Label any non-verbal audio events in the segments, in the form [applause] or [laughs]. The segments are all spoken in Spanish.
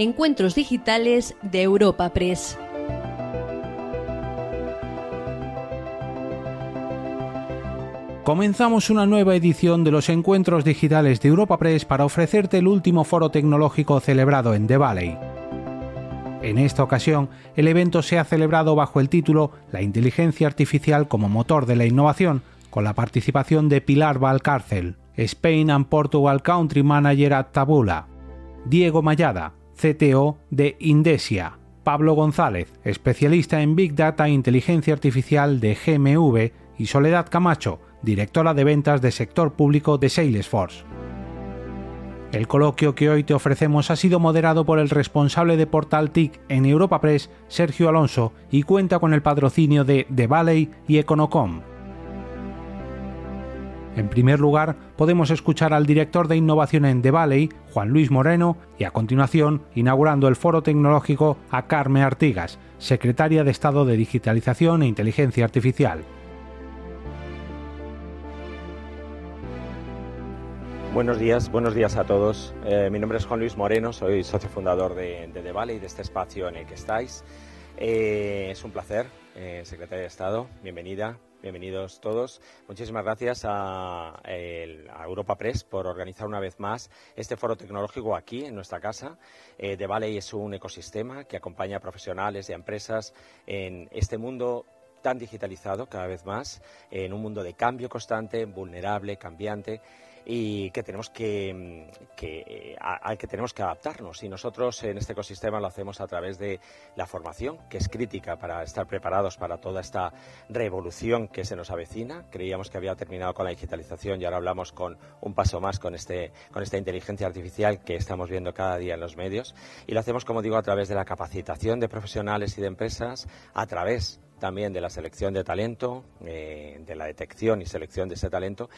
Encuentros Digitales de Europa Press. Comenzamos una nueva edición de los encuentros digitales de Europa Press para ofrecerte el último foro tecnológico celebrado en The Valley. En esta ocasión, el evento se ha celebrado bajo el título La inteligencia artificial como motor de la innovación, con la participación de Pilar Valcárcel, Spain and Portugal Country Manager at Tabula, Diego Mayada, CTO de Indesia, Pablo González, especialista en Big Data e Inteligencia Artificial de GMV, y Soledad Camacho, directora de ventas de sector público de Salesforce. El coloquio que hoy te ofrecemos ha sido moderado por el responsable de Portal TIC en Europa Press, Sergio Alonso, y cuenta con el patrocinio de The Valley y Econocom. En primer lugar, podemos escuchar al director de innovación en The Valley, Juan Luis Moreno, y a continuación, inaugurando el foro tecnológico, a Carmen Artigas, secretaria de Estado de Digitalización e Inteligencia Artificial. Buenos días, buenos días a todos. Eh, mi nombre es Juan Luis Moreno, soy socio fundador de, de The Valley, de este espacio en el que estáis. Eh, es un placer, eh, secretaria de Estado, bienvenida, bienvenidos todos. Muchísimas gracias a, a, Europa Press por organizar una vez más este foro tecnológico aquí en nuestra casa. The Valley es un ecosistema que acompaña a profesionales y a empresas en este mundo tan digitalizado cada vez más, en un mundo de cambio constante, vulnerable, cambiante y que tenemos que, que, al que tenemos que adaptarnos. Y nosotros en este ecosistema lo hacemos a través de la formación, que es crítica para estar preparados para toda esta revolución que se nos avecina. Creíamos que había terminado con la digitalización y ahora hablamos con un paso más con, este, con esta inteligencia artificial que estamos viendo cada día en los medios. Y lo hacemos, como digo, a través de la capacitación de profesionales y de empresas, a través también de la selección de talento, eh, de la detección y selección de ese talento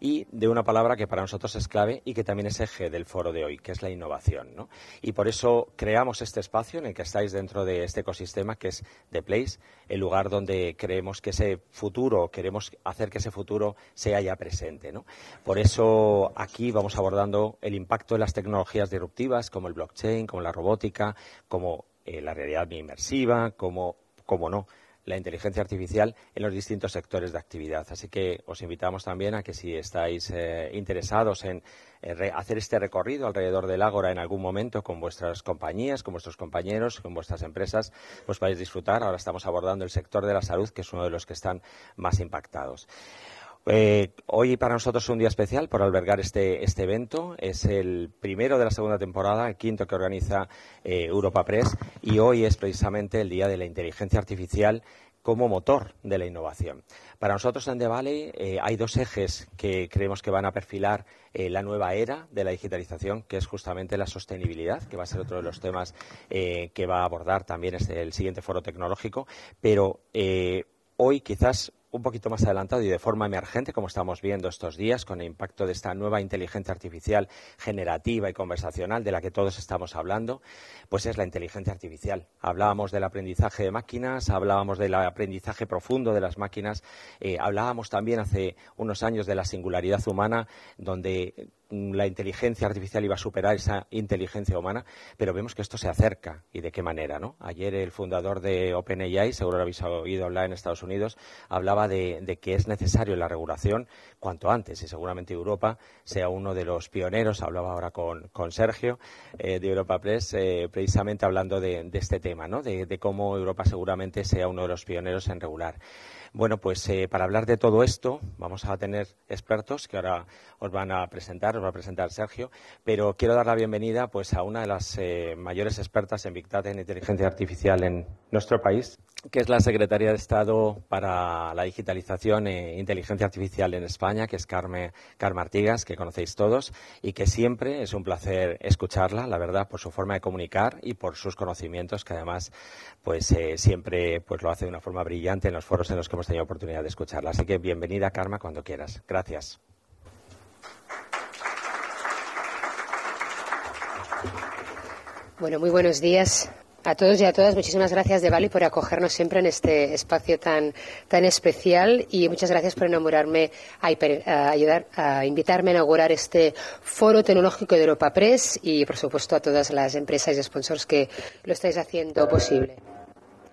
y de una palabra que para nosotros es clave y que también es eje del foro de hoy, que es la innovación. ¿no? Y por eso creamos este espacio en el que estáis dentro de este ecosistema que es The Place, el lugar donde creemos que ese futuro, queremos hacer que ese futuro sea ya presente. ¿no? Por eso aquí vamos abordando el impacto de las tecnologías disruptivas como el blockchain, como la robótica, como eh, la realidad inmersiva, como, como no, la inteligencia artificial en los distintos sectores de actividad. Así que os invitamos también a que si estáis eh, interesados en hacer este recorrido alrededor del Ágora en algún momento con vuestras compañías, con vuestros compañeros, con vuestras empresas, pues podéis disfrutar. Ahora estamos abordando el sector de la salud, que es uno de los que están más impactados. Eh, hoy para nosotros es un día especial por albergar este, este, evento. Es el primero de la segunda temporada, el quinto que organiza eh, Europa Press y hoy es precisamente el día de la inteligencia artificial como motor de la innovación. Para nosotros en The Valley eh, hay dos ejes que creemos que van a perfilar la nueva era de la digitalización, que es justamente la sostenibilidad, que va a ser otro de los temas que va a abordar también este, el siguiente foro tecnológico. Pero hoy quizás un poquito más adelantado y de forma emergente, como estamos viendo estos días, con el impacto de esta nueva inteligencia artificial generativa y conversacional de la que todos estamos hablando, pues es la inteligencia artificial. Hablábamos del aprendizaje de máquinas, hablábamos del aprendizaje profundo de las máquinas, eh, hablábamos también hace unos años de la singularidad humana, donde la inteligencia artificial iba a superar esa inteligencia humana, pero vemos que esto se acerca y de qué manera, ¿no? Ayer el fundador de OpenAI, seguro lo habéis oído hablar en Estados Unidos, hablaba de, que es necesario la regulación cuanto antes y seguramente Europa sea uno de los pioneros. Hablaba ahora con, Sergio eh, de Europa Press, eh, precisamente hablando de, este tema, ¿no? de cómo Europa seguramente sea uno de los pioneros en regular. Bueno, pues eh, para hablar de todo esto vamos a tener expertos que ahora os van a presentar, os va a presentar Sergio, pero quiero dar la bienvenida pues a una de las eh, mayores expertas en Big en inteligencia artificial en nuestro país, que es la secretaria de Estado para la digitalización e inteligencia artificial en España, que es Carmen, Carmen Artigas, que conocéis todos, y que siempre es un placer escucharla, la verdad, por su forma de comunicar y por sus conocimientos, que además pues eh, siempre pues lo hace de una forma brillante en los foros en los que hemos tenido oportunidad de escucharla. Así que bienvenida, Karma, cuando quieras. Gracias. Bueno, muy buenos días A todos y a todas, muchísimas gracias de Bali por acogernos siempre en este espacio tan, tan especial y muchas gracias por inaugurarme, a, ayudar, a invitarme a inaugurar este foro tecnológico de Europa Press y, por supuesto, a todas las empresas y sponsors que lo estáis haciendo posible.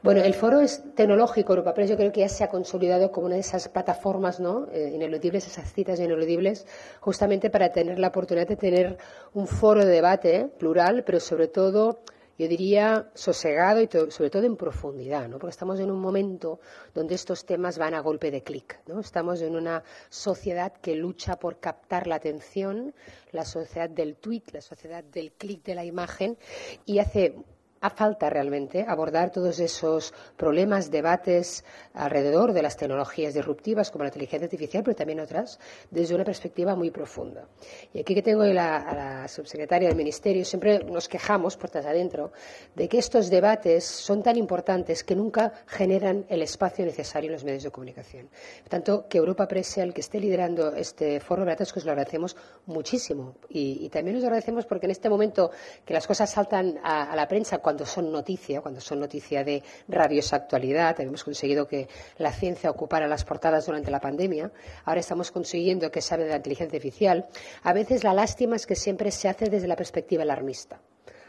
Bueno, el foro es tecnológico Europa Press, yo creo que ya se ha consolidado como una de esas plataformas ¿no? Eh, ineludibles, esas citas ineludibles, justamente para tener la oportunidad de tener un foro de debate plural, pero sobre todo yo diría sosegado y sobre todo en profundidad, ¿no? porque estamos en un momento donde estos temas van a golpe de clic. ¿no? Estamos en una sociedad que lucha por captar la atención, la sociedad del tweet, la sociedad del clic de la imagen, y hace falta realmente abordar todos esos problemas, debates alrededor de las tecnologías disruptivas como la inteligencia artificial, pero también otras, desde una perspectiva muy profunda. Y aquí que tengo a la subsecretaria del Ministerio, siempre nos quejamos, puertas adentro, de que estos debates son tan importantes que nunca generan el espacio necesario en los medios de comunicación. Por tanto, que Europa Press sea el que esté liderando este foro de debates, que os lo agradecemos muchísimo. Y, también os agradecemos porque en este momento que las cosas saltan a, a la prensa, cuando cuando son noticia, cuando son noticia de rabiosa actualidad. Hemos conseguido que la ciencia ocupara las portadas durante la pandemia. Ahora estamos consiguiendo que se hable de la inteligencia artificial. A veces la lástima es que siempre se hace desde la perspectiva alarmista.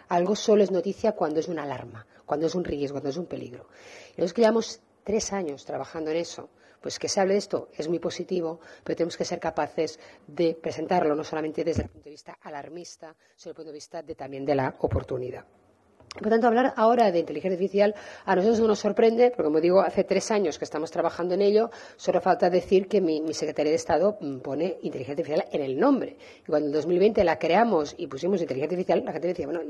Algo solo es noticia cuando es una alarma, cuando es un riesgo, cuando es un peligro. Y nosotros que llevamos tres años trabajando en eso, pues que se hable de esto es muy positivo, pero tenemos que ser capaces de presentarlo no solamente desde el punto de vista alarmista, sino desde el punto de vista también de la oportunidad. Por tanto, hablar ahora de inteligencia artificial a nosotros no nos sorprende, porque como digo, hace tres años que estamos trabajando en ello, solo falta decir que mi, Secretaría de Estado mm, pone inteligencia artificial en el nombre. Y cuando en 2020 la creamos y pusimos inteligencia artificial, la gente decía, bueno,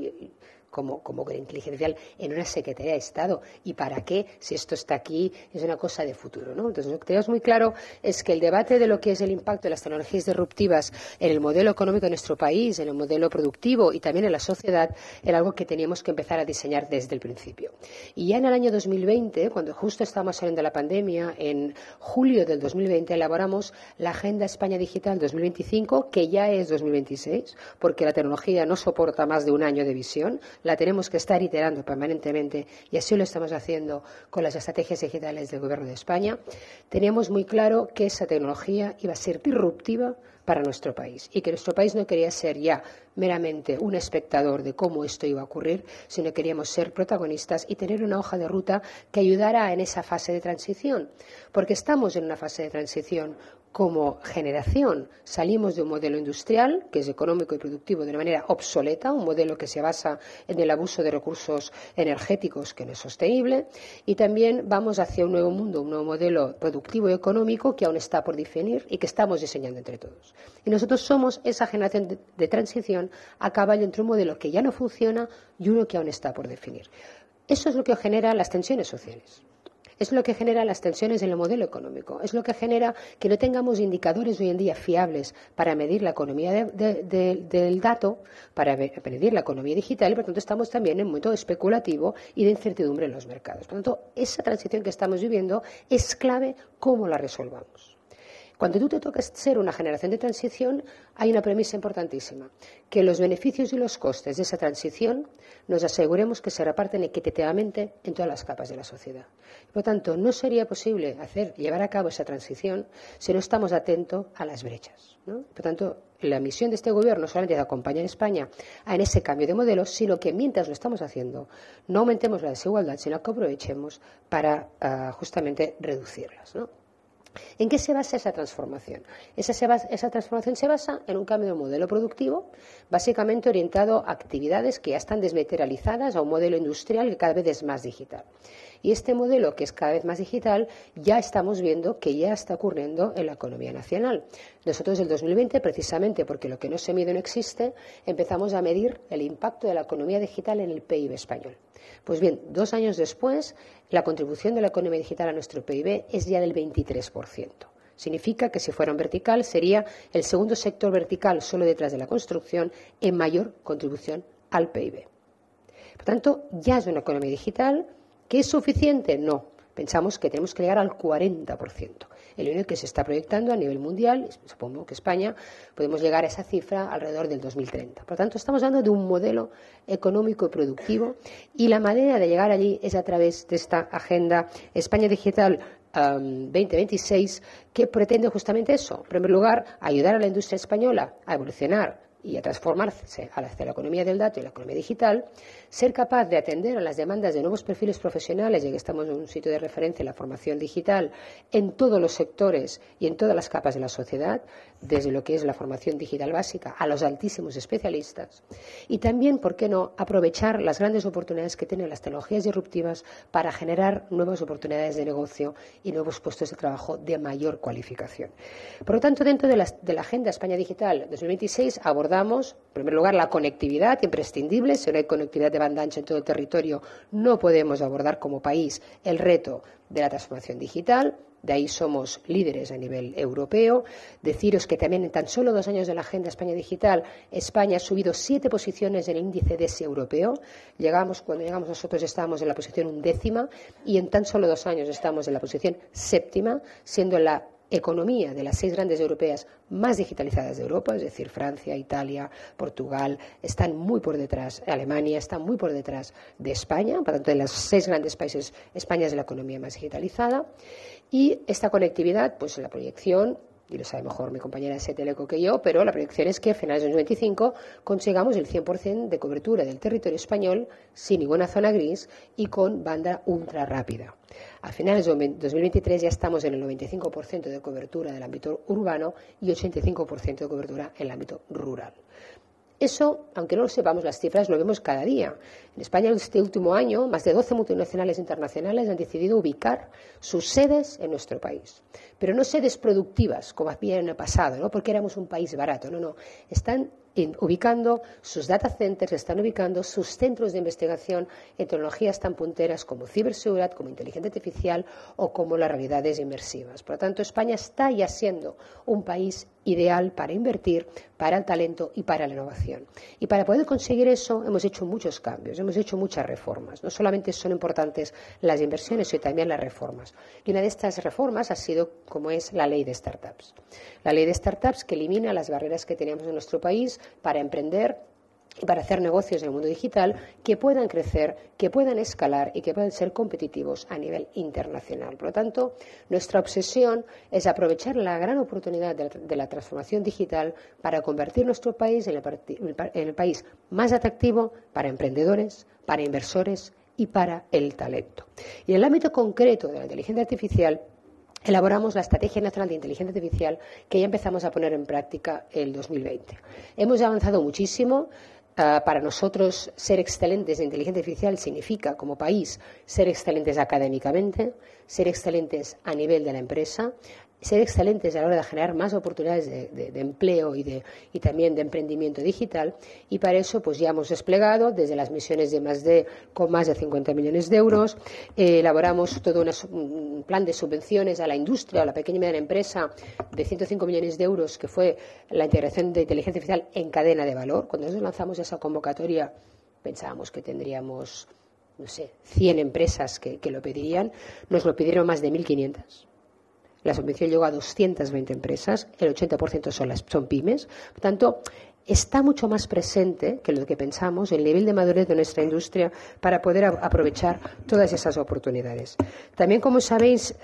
como, como inteligencia artificial en una Secretaría de Estado. ¿Y para qué si esto está aquí? Es una cosa de futuro. ¿no? Entonces, lo que tenemos muy claro es que el debate de lo que es el impacto de las tecnologías disruptivas en el modelo económico de nuestro país, en el modelo productivo y también en la sociedad, era algo que teníamos que empezar a diseñar desde el principio. Y ya en el año 2020, cuando justo estábamos saliendo de la pandemia, en julio del 2020 elaboramos la Agenda España Digital 2025, que ya es 2026, porque la tecnología no soporta más de un año de visión la tenemos que estar iterando permanentemente y así lo estamos haciendo con las estrategias digitales del Gobierno de España, teníamos muy claro que esa tecnología iba a ser disruptiva para nuestro país y que nuestro país no quería ser ya meramente un espectador de cómo esto iba a ocurrir, sino que queríamos ser protagonistas y tener una hoja de ruta que ayudara en esa fase de transición, porque estamos en una fase de transición como generación salimos de un modelo industrial, que es económico y productivo de una manera obsoleta, un modelo que se basa en el abuso de recursos energéticos que no es sostenible, y también vamos hacia un nuevo mundo, un nuevo modelo productivo y económico que aún está por definir y que estamos diseñando entre todos. Y nosotros somos esa generación de, de transición a caballo entre un modelo que ya no funciona y uno que aún está por definir. Eso es lo que genera las tensiones sociales es lo que genera las tensiones en el modelo económico, es lo que genera que no tengamos indicadores hoy en día fiables para medir la economía del dato, para medir la economía digital y por tanto estamos también en un momento especulativo y de incertidumbre en los mercados. Por lo tanto, esa transición que estamos viviendo es clave cómo la resolvamos. Cuando tú te tocas ser una generación de transición, hay una premisa importantísima, que los beneficios y los costes de esa transición nos aseguremos que se reparten equitativamente en todas las capas de la sociedad. Por lo tanto, no sería posible hacer, llevar a cabo esa transición si no estamos atentos a las brechas. Por lo tanto, la misión de este gobierno no solamente es acompañar a España en ese cambio de modelo, sino que mientras lo estamos haciendo, no aumentemos la desigualdad, sino que aprovechemos para ah, justamente reducirlas. ¿En qué se basa esa transformación? Esa, transformación se basa en un cambio de modelo productivo, básicamente orientado a actividades que ya están desmaterializadas a un modelo industrial que cada vez es más digital. Y este modelo, que es cada vez más digital, ya estamos viendo que ya está ocurriendo en la economía nacional. Nosotros, el 2020, precisamente porque lo que no se mide no existe, empezamos a medir el impacto de la economía digital en el PIB español. Pues bien, dos años después, la contribución de la economía digital a nuestro PIB es ya del 23%. Significa que si fuera un vertical sería el segundo sector vertical solo detrás de la construcción en mayor contribución al PIB. Por tanto, ya es una economía digital ¿Que es suficiente? No. Pensamos que tenemos que llegar al 40%. El único que se está proyectando a nivel mundial, supongo que España, podemos llegar a esa cifra alrededor del 2030. Por lo tanto, estamos hablando de un modelo económico y productivo y la manera de llegar allí es a través de esta agenda España Digital 2026 que pretende justamente eso. En primer lugar, ayudar a la industria española a evolucionar y a transformarse hacia la economía del dato y la economía digital, ser capaz de atender a las demandas de nuevos perfiles profesionales, ya que estamos en un sitio de referencia en la formación digital en todos los sectores y en todas las capas de la sociedad, desde lo que es la formación digital básica a los altísimos especialistas. Y también, ¿por qué no?, aprovechar las grandes oportunidades que tienen las tecnologías disruptivas para generar nuevas oportunidades de negocio y nuevos puestos de trabajo de mayor cualificación. Por lo tanto, dentro de la, de la Agenda España Digital 2026 abordamos, en primer lugar, la conectividad imprescindible. Si no hay conectividad de banda ancha en todo el territorio, no podemos abordar como país el reto de la transformación digital. De ahí somos líderes a nivel europeo. Deciros que también en tan solo dos años de la Agenda España Digital, España ha subido siete posiciones en el índice DESI europeo. Llegamos, cuando llegamos nosotros estábamos en la posición undécima y en tan solo dos años estamos en la posición séptima, siendo la economía de las seis grandes europeas más digitalizadas de Europa, es decir, Francia, Italia, Portugal, están muy por detrás, Alemania está muy por detrás de España, por tanto, de los seis grandes países, España es la economía más digitalizada. Y esta conectividad, pues la proyección y lo sabe mejor mi compañera de Teleco que yo, pero la proyección es que a finales de 2025 consigamos el 100% de cobertura del territorio español sin ninguna zona gris y con banda ultra rápida. A finales de 2023 ya estamos en el 95% de cobertura del ámbito urbano y 85% de cobertura en el ámbito rural. Eso, aunque no lo sepamos las cifras, lo vemos cada día. En España, este último año, más de 12 multinacionales internacionales han decidido ubicar sus sedes en nuestro país. Pero no sedes productivas, como había en el pasado, ¿no? porque éramos un país barato. No, no. Están ubicando sus data centers, están ubicando sus centros de investigación en tecnologías tan punteras como ciberseguridad, como inteligencia artificial o como las realidades inmersivas. Por lo tanto, España está ya siendo un país ideal para invertir, para el talento y para la innovación. Y para poder conseguir eso hemos hecho muchos cambios, hemos hecho muchas reformas. No solamente son importantes las inversiones, sino también las reformas. Y una de estas reformas ha sido como es la ley de startups. La ley de startups que elimina las barreras que teníamos en nuestro país para emprender para hacer negocios en el mundo digital que puedan crecer, que puedan escalar y que puedan ser competitivos a nivel internacional. Por lo tanto, nuestra obsesión es aprovechar la gran oportunidad de la, transformación digital para convertir nuestro país en el país más atractivo para emprendedores, para inversores y para el talento. Y en el ámbito concreto de la inteligencia artificial, elaboramos la Estrategia Nacional de Inteligencia Artificial que ya empezamos a poner en práctica el 2020. Hemos avanzado muchísimo. Ah, para nosotros, ser excelentes en inteligencia artificial significa, como país, ser excelentes académicamente, ser excelentes a nivel de la empresa, ser excelentes a la hora de generar más oportunidades de, empleo y, de, y, también de emprendimiento digital. Y para eso, pues ya hemos desplegado desde las misiones de más de, con más de 50 millones de euros, eh, elaboramos todo un plan de subvenciones a la industria, a la pequeña y mediana empresa de 105 millones de euros, que fue la integración de inteligencia artificial en cadena de valor. Cuando nosotros lanzamos esa convocatoria, pensábamos que tendríamos, no sé, 100 empresas que, que lo pedirían. Nos lo pidieron más de 1.500 la subvención llegó a 220 empresas, el 80% son, las, son pymes. Por tanto, está mucho más presente que lo que pensamos el nivel de madurez de nuestra industria para poder aprovechar todas esas oportunidades. También, como sabéis,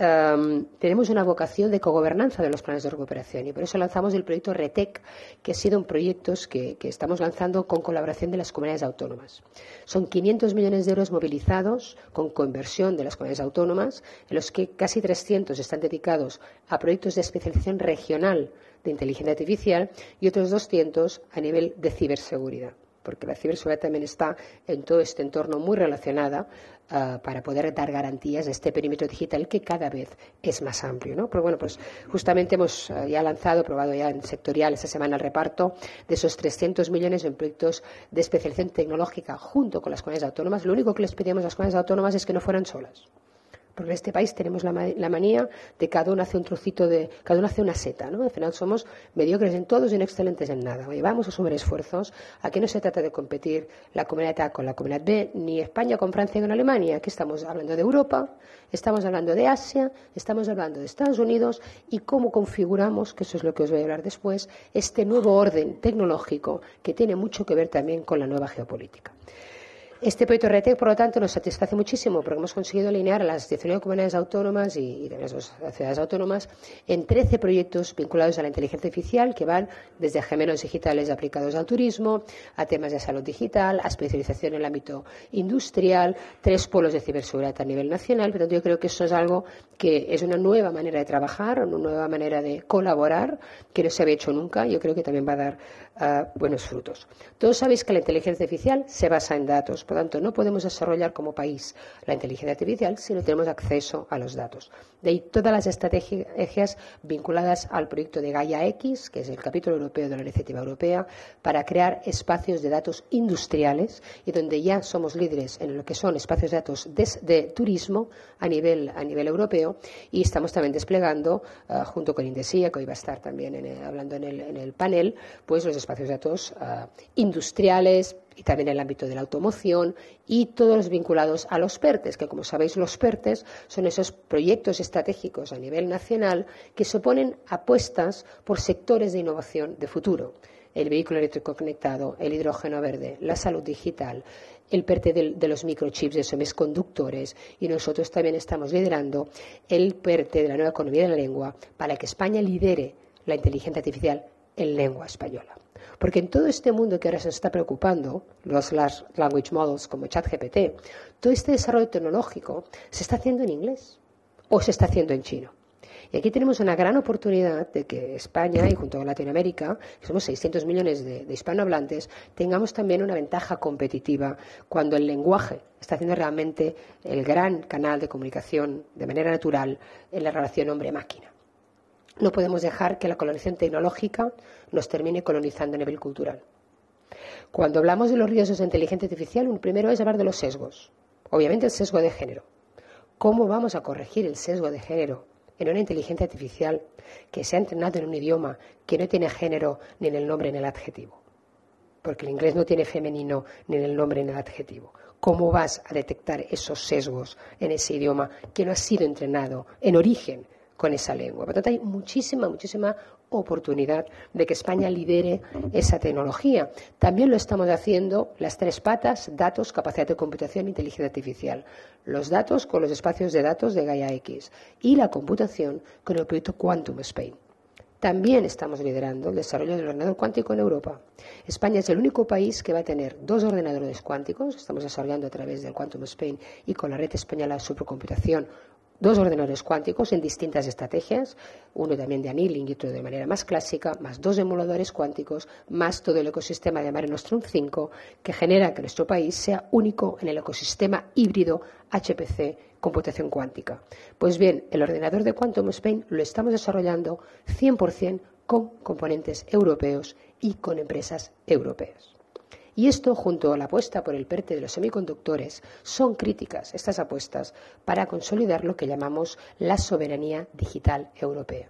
tenemos una vocación de cogobernanza de los planes de recuperación y por eso lanzamos el proyecto RETEC, que ha sido un proyecto que, que estamos lanzando con colaboración de las comunidades autónomas. Son 500 millones de euros movilizados con conversión de las comunidades autónomas, en los que casi 300 están dedicados a proyectos de especialización regional de inteligencia artificial y otros 200 a nivel de ciberseguridad porque la ciberseguridad también está en todo este entorno muy relacionada ah, para poder dar garantías de este perímetro digital que cada vez es más amplio. ¿no? Pero bueno, pues justamente hemos ah, ya lanzado, probado ya en sectorial esta semana el reparto de esos 300 millones en proyectos de especialización tecnológica junto con las comunidades autónomas. Lo único que les pedíamos a las comunidades autónomas es que no fueran solas Porque en este país tenemos la, manía de cada uno hace un trocito de, cada uno hace una seta, ¿no? Al final somos mediocres en todos y no excelentes en nada. Vamos a sumar esfuerzos. Aquí no se trata de competir la comunidad A con la comunidad B, ni España con Francia con Alemania. Aquí estamos hablando de Europa, estamos hablando de Asia, estamos hablando de Estados Unidos y cómo configuramos, que eso es lo que os voy a hablar después, este nuevo orden tecnológico que tiene mucho que ver también con la nueva geopolítica. Este proyecto RETEC, por lo tanto, nos satisface muchísimo porque hemos conseguido alinear a las 19 comunidades autónomas y, de las ciudades autónomas en 13 proyectos vinculados a la inteligencia artificial que van desde gemelos digitales aplicados al turismo, a temas de salud digital, a especialización en el ámbito industrial, tres polos de ciberseguridad a nivel nacional. Por lo tanto, yo creo que eso es algo que es una nueva manera de trabajar, una nueva manera de colaborar que no se había hecho nunca. Yo creo que también va a dar buenos frutos. Todos sabéis que la inteligencia artificial se basa en datos. Por lo tanto, no podemos desarrollar como país la inteligencia artificial si no tenemos acceso a los datos. De ahí todas las estrategias vinculadas al proyecto de Gaia X, que es el capítulo europeo de la iniciativa europea, para crear espacios de datos industriales y donde ya somos líderes en lo que son espacios de datos de, turismo a nivel, a nivel europeo y estamos también desplegando, uh, junto con Indesia, que hoy va a estar también hablando en el, en el, panel, pues los espacios de datos uh, industriales, y también el ámbito de la automoción y todos los vinculados a los PERTES, que como sabéis los PERTES son esos proyectos estratégicos a nivel nacional que suponen apuestas por sectores de innovación de futuro. El vehículo eléctrico conectado, el hidrógeno verde, la salud digital, el PERTE de, los microchips, de semiconductores, y nosotros también estamos liderando el PERTE de la nueva economía de la lengua para que España lidere la inteligencia artificial en lengua española. Porque en todo este mundo que ahora se está preocupando, los large language models como ChatGPT, todo este desarrollo tecnológico se está haciendo en inglés o se está haciendo en chino. Y aquí tenemos una gran oportunidad de que España y junto con Latinoamérica, que somos 600 millones de, de, hispanohablantes, tengamos también una ventaja competitiva cuando el lenguaje está haciendo realmente el gran canal de comunicación de manera natural en la relación hombre-máquina. No podemos dejar que la colonización tecnológica nos termine colonizando a nivel cultural. Cuando hablamos de los riesgos de inteligencia artificial, un primero es hablar de los sesgos. Obviamente el sesgo de género. ¿Cómo vamos a corregir el sesgo de género en una inteligencia artificial que se ha entrenado en un idioma que no tiene género ni en el nombre ni en el adjetivo? Porque el inglés no tiene femenino ni en el nombre ni en el adjetivo. ¿Cómo vas a detectar esos sesgos en ese idioma que no ha sido entrenado en origen con esa lengua. Por lo tanto, hay muchísima, muchísima oportunidad de que España lidere esa tecnología. También lo estamos haciendo las tres patas, datos, capacidad de computación e inteligencia artificial. Los datos con los espacios de datos de Gaia X y la computación con el proyecto Quantum Spain. También estamos liderando el desarrollo del ordenador cuántico en Europa. España es el único país que va a tener dos ordenadores cuánticos. Estamos desarrollando a través del Quantum Spain y con la red española de supercomputación dos ordenadores cuánticos en distintas estrategias, uno también de annealing y otro de manera más clásica, más dos emuladores cuánticos, más todo el ecosistema de Mare Nostrum 5, que genera que nuestro país sea único en el ecosistema híbrido HPC computación cuántica. Pues bien, el ordenador de Quantum Spain lo estamos desarrollando 100% con componentes europeos y con empresas europeas. Y esto, junto a la apuesta por el PERTE de los semiconductores, son críticas, estas apuestas, para consolidar lo que llamamos la soberanía digital europea.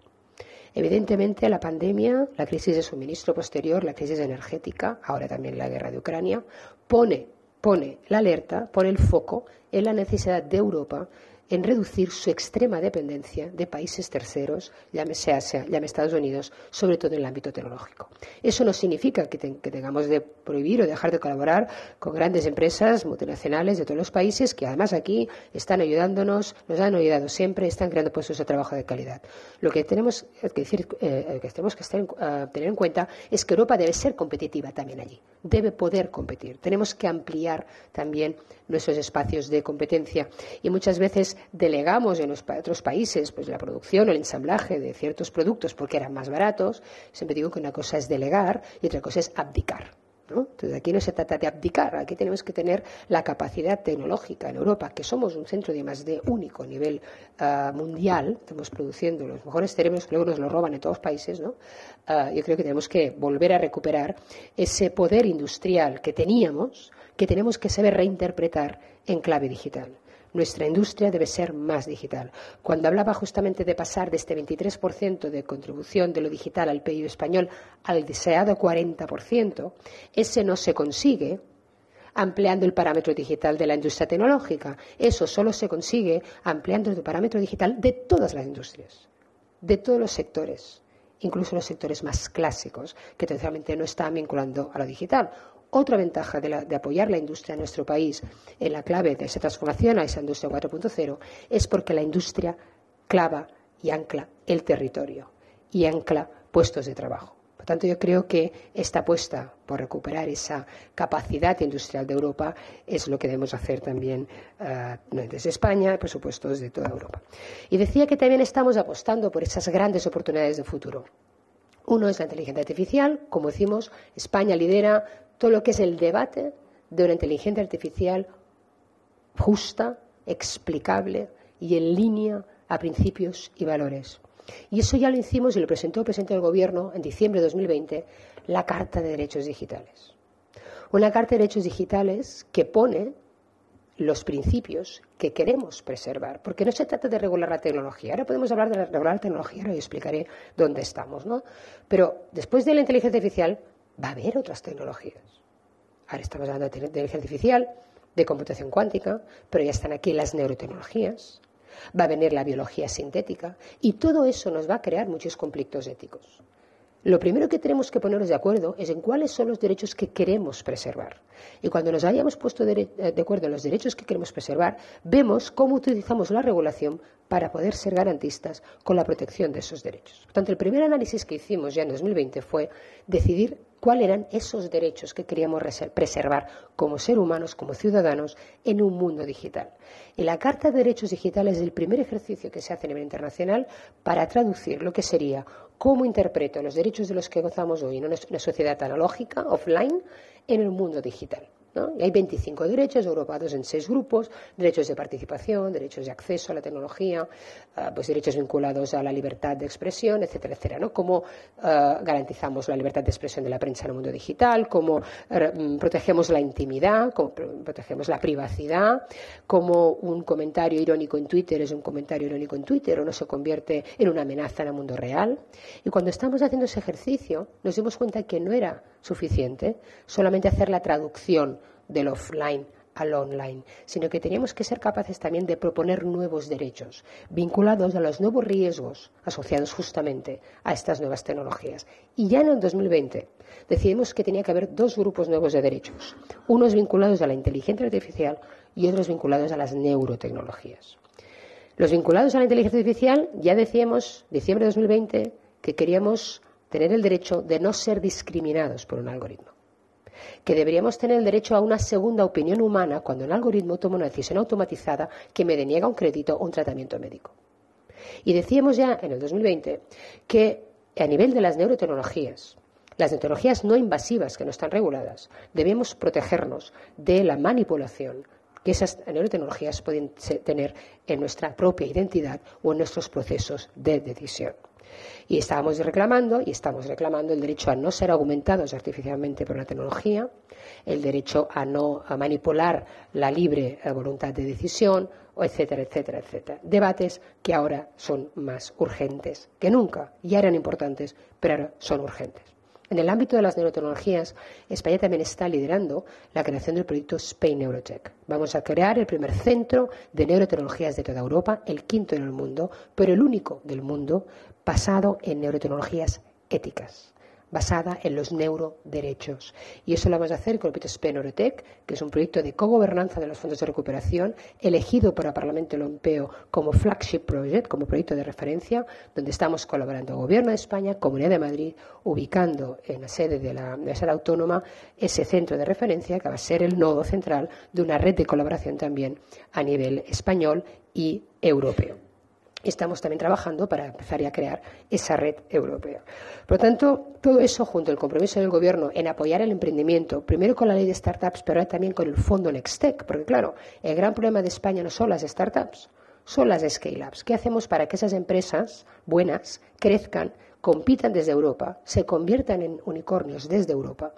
Evidentemente, la pandemia, la crisis de suministro posterior, la crisis energética, ahora también la guerra de Ucrania, pone, pone la alerta, pone el foco en la necesidad de Europa en reducir su extrema dependencia de países terceros, llámese Asia, llámese Estados Unidos, sobre todo en el ámbito tecnológico. Eso no significa que, que, tengamos de prohibir o dejar de colaborar con grandes empresas multinacionales de todos los países que además aquí están ayudándonos, nos han ayudado siempre, están creando puestos de trabajo de calidad. Lo que tenemos que, decir, eh, que tenemos que uh, tener en cuenta es que Europa debe ser competitiva también allí, debe poder competir. Tenemos que ampliar también nuestros espacios de competencia y muchas veces delegamos en los, otros países pues, la producción o el ensamblaje de ciertos productos porque eran más baratos, siempre digo que una cosa es delegar y otra cosa es abdicar. Entonces aquí no se trata de abdicar, aquí tenemos que tener la capacidad tecnológica en Europa, que somos un centro de más de único a nivel uh, mundial, estamos produciendo los mejores cerebros luego nos lo roban en todos los países, ¿no? Uh, yo creo que tenemos que volver a recuperar ese poder industrial que teníamos, que tenemos que saber reinterpretar en clave digital. Nuestra industria debe ser más digital. Cuando hablaba justamente de pasar de este 23% de contribución de lo digital al PIB español al deseado 40%, ese no se consigue ampliando el parámetro digital de la industria tecnológica. Eso solo se consigue ampliando el parámetro digital de todas las industrias, de todos los sectores, incluso los sectores más clásicos, que tradicionalmente no están vinculando a lo digital. Otra ventaja de, apoyar la industria en nuestro país en la clave de esa transformación a esa industria 4.0 es porque la industria clava y ancla el territorio y ancla puestos de trabajo. Por tanto, yo creo que esta apuesta por recuperar esa capacidad industrial de Europa es lo que debemos hacer también uh, desde España, por supuesto, desde toda Europa. Y decía que también estamos apostando por esas grandes oportunidades de futuro. Uno es la inteligencia artificial. Como decimos, España lidera todo lo que es el debate de una inteligencia artificial justa, explicable y en línea a principios y valores. Y eso ya lo hicimos y lo presentó el presidente del Gobierno en diciembre de 2020, la Carta de Derechos Digitales. Una Carta de Derechos Digitales que pone los principios que queremos preservar, porque no se trata de regular la tecnología. Ahora podemos hablar de regular la tecnología, ahora yo explicaré dónde estamos, ¿no? Pero después de la inteligencia artificial va a haber otras tecnologías. Ahora estamos hablando de inteligencia artificial, de computación cuántica, pero ya están aquí las neurotecnologías, va a venir la biología sintética y todo eso nos va a crear muchos conflictos éticos. Lo primero que tenemos que ponernos de acuerdo es en cuáles son los derechos que queremos preservar. Y cuando nos hayamos puesto de, eh, acuerdo en los derechos que queremos preservar, vemos cómo utilizamos la regulación para poder ser garantistas con la protección de esos derechos. Por tanto, el primer análisis que hicimos ya en 2020 fue decidir cuáles eran esos derechos que queríamos preservar como ser humanos, como ciudadanos, en un mundo digital. Y la Carta de Derechos Digitales es el primer ejercicio que se hace a nivel internacional para traducir lo que sería cómo interpreto los derechos de los que gozamos hoy en una sociedad analógica, offline, en el mundo digital. Y hay 25 derechos agrupados en seis grupos, derechos de participación, derechos de acceso a la tecnología, ah, pues derechos vinculados a la libertad de expresión, etcétera, etcétera, ¿no? Cómo ah, garantizamos la libertad de expresión de la prensa en el mundo digital, cómo eh, mm, protegemos la intimidad, cómo protegemos la privacidad, cómo un comentario irónico en Twitter es un comentario irónico en Twitter o no se convierte en una amenaza en el mundo real. Y cuando estamos haciendo ese ejercicio, nos dimos cuenta que no era suficiente solamente hacer la traducción del offline al online, sino que teníamos que ser capaces también de proponer nuevos derechos vinculados a los nuevos riesgos asociados justamente a estas nuevas tecnologías. Y ya en el 2020 decidimos que tenía que haber dos grupos nuevos de derechos, unos vinculados a la inteligencia artificial y otros vinculados a las neurotecnologías. Los vinculados a la inteligencia artificial, ya decíamos, diciembre de 2020, que queríamos tener el derecho de no ser discriminados por un algoritmo que deberíamos tener el derecho a una segunda opinión humana cuando un algoritmo toma una decisión automatizada que me deniega un crédito o un tratamiento médico. Y decíamos ya en el 2020 que a nivel de las neurotecnologías, las tecnologías no invasivas que no están reguladas, debemos protegernos de la manipulación que esas neurotecnologías pueden tener en nuestra propia identidad o en nuestros procesos de decisión. Y estábamos reclamando, y estamos reclamando el derecho a no ser augmentados artificialmente por la tecnología, el derecho a no manipular la libre eh, voluntad de decisión, etcétera, etcétera, etcétera. Debates que ahora son más urgentes que nunca. Ya eran importantes, pero ahora son urgentes. En el ámbito de las neurotecnologías, España también está liderando la creación del proyecto Spain Neurotech. Vamos a crear el primer centro de neurotecnologías de toda Europa, el quinto en el mundo, pero el único del mundo basado en neurotecnologías éticas basada en los neuroderechos. Y eso lo vamos a hacer con el proyecto SPENOROTEC, que es un proyecto de cogobernanza de los fondos de recuperación, elegido por el Parlamento Europeo como flagship project, como proyecto de referencia, donde estamos colaborando Gobierno de España, Comunidad de Madrid, ubicando en la sede de la Universidad Autónoma ese centro de referencia que va a ser el nodo central de una red de colaboración también a nivel español y europeo estamos también trabajando para empezar a crear esa red europea. Por lo tanto, todo eso junto al compromiso del Gobierno en apoyar el emprendimiento, primero con la ley de startups, pero también con el fondo Nextec, porque claro, el gran problema de España no son las startups, son las scale-ups. ¿Qué hacemos para que esas empresas buenas crezcan, compitan desde Europa, se conviertan en unicornios desde Europa?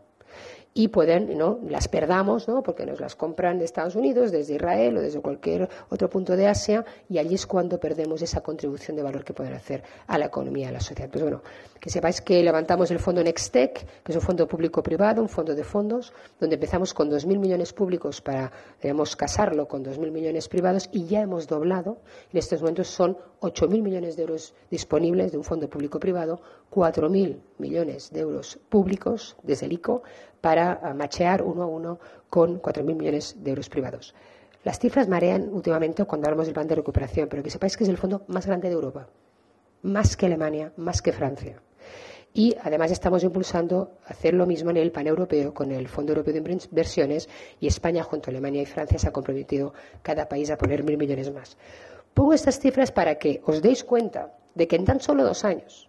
Y pueden, ¿no? las perdamos, ¿no? porque nos las compran de Estados Unidos, desde Israel o desde cualquier otro punto de Asia, y allí es cuando perdemos esa contribución de valor que pueden hacer a la economía, a la sociedad. Pues bueno, que sepáis que levantamos el fondo Nextec, que es un fondo público-privado, un fondo de fondos, donde empezamos con 2.000 millones públicos para, digamos, casarlo con 2.000 millones privados, y ya hemos doblado, en estos momentos son 8.000 millones de euros disponibles de un fondo público-privado, 4.000 millones de euros públicos desde el ICO, para ah, machear uno a uno con 4.000 millones de euros privados. Las cifras marean últimamente cuando hablamos del plan de recuperación, pero que sepáis que es el fondo más grande de Europa, más que Alemania, más que Francia. Y además estamos impulsando hacer lo mismo en el pan europeo con el Fondo Europeo de Inversiones y España junto a Alemania y Francia se ha comprometido cada país a poner mil millones más. Pongo estas cifras para que os deis cuenta de que en tan solo dos años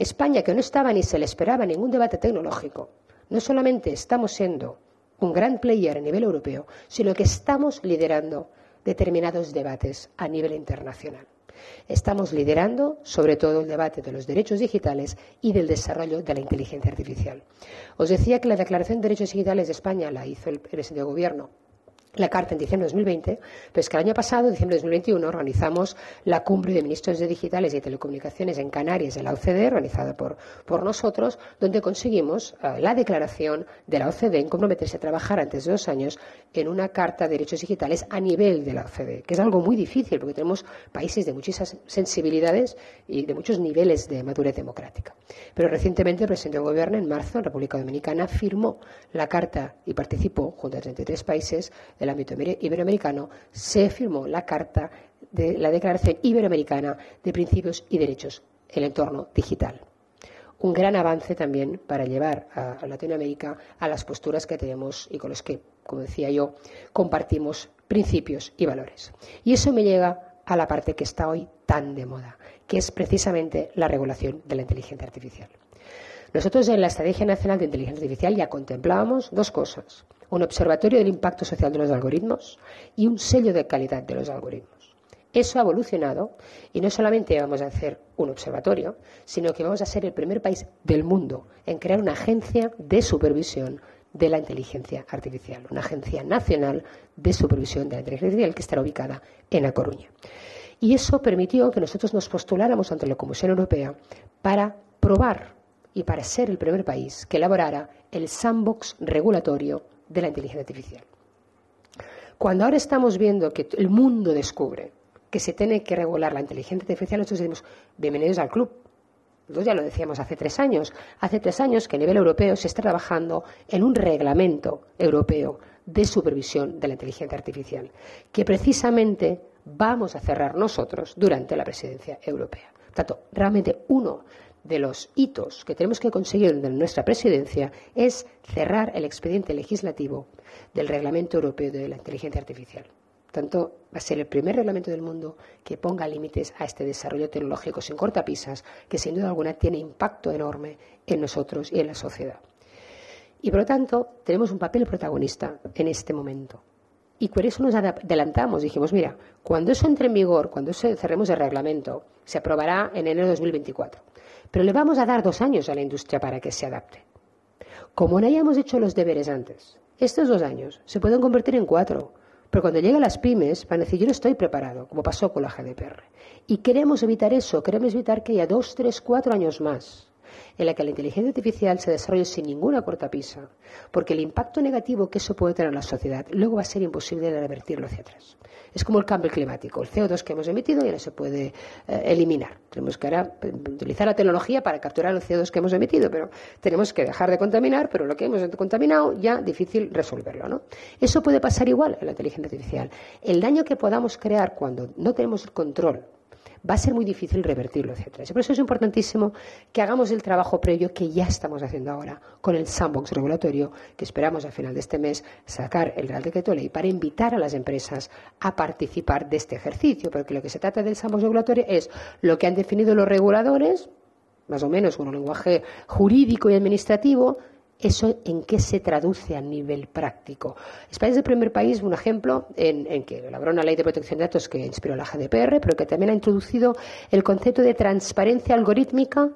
España, que no estaba ni se le esperaba ningún debate tecnológico, no solamente estamos siendo un gran player a nivel europeo, sino que estamos liderando determinados debates a nivel internacional. Estamos liderando sobre todo el debate de los derechos digitales y del desarrollo de la inteligencia artificial. Os decía que la Declaración de Derechos Digitales de España la hizo el presidente de Gobierno la carta en diciembre de 2020, pero es que el año pasado, en diciembre de 2021, organizamos la cumbre de ministros de digitales y telecomunicaciones en Canarias de la OCDE, organizada por, por nosotros, donde conseguimos uh, la declaración de la OCDE en comprometerse a trabajar antes de dos años en una carta de derechos digitales a nivel de la OCDE, que es algo muy difícil porque tenemos países de muchísimas sensibilidades y de muchos niveles de madurez democrática. Pero recientemente el presidente del Gobierno, en marzo, en República Dominicana, firmó la carta y participó, junto a 33 países, del ámbito iberoamericano, se firmó la Carta de la Declaración Iberoamericana de Principios y Derechos en el entorno digital. Un gran avance también para llevar a Latinoamérica a las posturas que tenemos y con los que, como decía yo, compartimos principios y valores. Y eso me llega a la parte que está hoy tan de moda, que es precisamente la regulación de la inteligencia artificial. Nosotros en la Estrategia Nacional de Inteligencia Artificial ya contemplábamos dos cosas un observatorio del impacto social de los algoritmos y un sello de calidad de los algoritmos. Eso ha evolucionado y no solamente vamos a hacer un observatorio, sino que vamos a ser el primer país del mundo en crear una agencia de supervisión de la inteligencia artificial, una agencia nacional de supervisión de la inteligencia artificial que estará ubicada en A Coruña. Y eso permitió que nosotros nos postuláramos ante la Comisión Europea para probar y para ser el primer país que elaborara el sandbox regulatorio de la inteligencia artificial. Cuando ahora estamos viendo que el mundo descubre que se tiene que regular la inteligencia artificial, nosotros decimos, bienvenidos al club. Nosotros ya lo decíamos hace tres años. Hace tres años que a nivel europeo se está trabajando en un reglamento europeo de supervisión de la inteligencia artificial, que precisamente vamos a cerrar nosotros durante la presidencia europea. Tanto, realmente uno de los hitos que tenemos que conseguir en nuestra presidencia es cerrar el expediente legislativo del Reglamento Europeo de la Inteligencia Artificial. Tanto va a ser el primer reglamento del mundo que ponga límites a este desarrollo tecnológico sin cortapisas, que sin duda alguna tiene impacto enorme en nosotros y en la sociedad. Y por lo tanto, tenemos un papel protagonista en este momento. Y por eso nos adelantamos. Dijimos, mira, cuando eso entre en vigor, cuando cerremos el reglamento, se aprobará en enero de 2024. Pero le vamos a dar dos años a la industria para que se adapte. Como no hayamos hecho los deberes antes, estos dos años se pueden convertir en cuatro. Pero cuando lleguen las pymes van a decir, yo no estoy preparado, como pasó con la GDPR. Y queremos evitar eso, queremos evitar que haya dos, tres, cuatro años más en la que la inteligencia artificial se desarrolle sin ninguna cortapisa, porque el impacto negativo que eso puede tener en la sociedad luego va a ser imposible de revertirlo hacia atrás. Es como el cambio climático. El CO2 que hemos emitido ya no se puede eh, eliminar. Tenemos que ahora eh, utilizar la tecnología para capturar el CO2 que hemos emitido, pero tenemos que dejar de contaminar, pero lo que hemos contaminado ya difícil resolverlo. ¿no? Eso puede pasar igual en la inteligencia artificial. El daño que podamos crear cuando no tenemos el control va a ser muy difícil revertirlo, etcétera. por eso es importantísimo que hagamos el trabajo previo que ya estamos haciendo ahora con el sandbox regulatorio que esperamos a final de este mes sacar el Real Decreto Ley para invitar a las empresas a participar de este ejercicio, porque lo que se trata del sandbox regulatorio es lo que han definido los reguladores, más o menos con un lenguaje jurídico y administrativo, ¿Eso en qué se traduce a nivel práctico? España es el primer país, un ejemplo, en, que elaboró una ley de protección de datos que inspiró la GDPR, pero que también ha introducido el concepto de transparencia algorítmica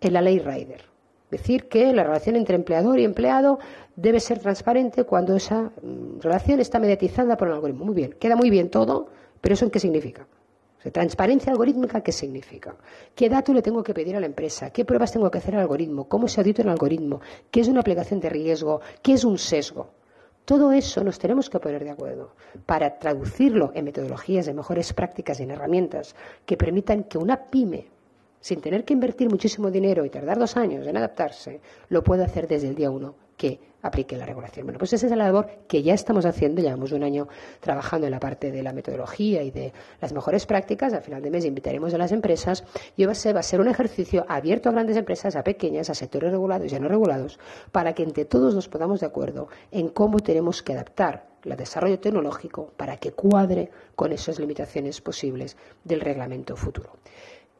en la ley Rider. Decir que la relación entre empleador y empleado debe ser transparente cuando esa mm, relación está mediatizada por un algoritmo. Muy bien, queda muy bien todo, pero ¿eso en qué significa? Transparencia algorítmica, ¿qué significa? ¿Qué dato le tengo que pedir a la empresa? ¿Qué pruebas tengo que hacer al algoritmo? ¿Cómo se audita el algoritmo? ¿Qué es una aplicación de riesgo? ¿Qué es un sesgo? Todo eso nos tenemos que poner de acuerdo para traducirlo en metodologías de mejores prácticas y en herramientas que permitan que una pyme sin tener que invertir muchísimo dinero y tardar dos años en adaptarse, lo puede hacer desde el día uno que aplique la regulación. Bueno, pues esa es la labor que ya estamos haciendo, llevamos un año trabajando en la parte de la metodología y de las mejores prácticas, al final de mes invitaremos a las empresas y va a ser, va a ser un ejercicio abierto a grandes empresas, a pequeñas, a sectores regulados y a no regulados, para que entre todos nos podamos de acuerdo en cómo tenemos que adaptar el desarrollo tecnológico para que cuadre con esas limitaciones posibles del reglamento futuro.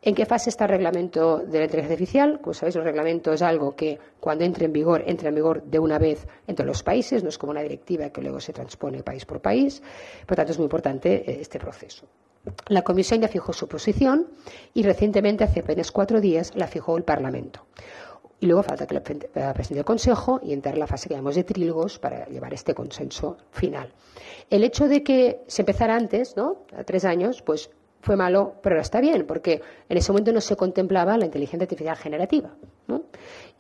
¿En qué fase está el reglamento de la inteligencia artificial? Como sabéis, el reglamento es algo que cuando entre en vigor, entra en vigor de una vez entre los países, no es como una directiva que luego se transpone país por país. Por tanto, es muy importante eh, este proceso. La Comisión ya fijó su posición y recientemente, hace apenas cuatro días, la fijó el Parlamento. Y luego falta que la presente el Consejo y entrar en la fase que llamamos de trílogos para llevar este consenso final. El hecho de que se empezara antes, ¿no? A tres años, pues fue malo, pero está bien, porque en ese momento no se contemplaba la inteligencia artificial generativa.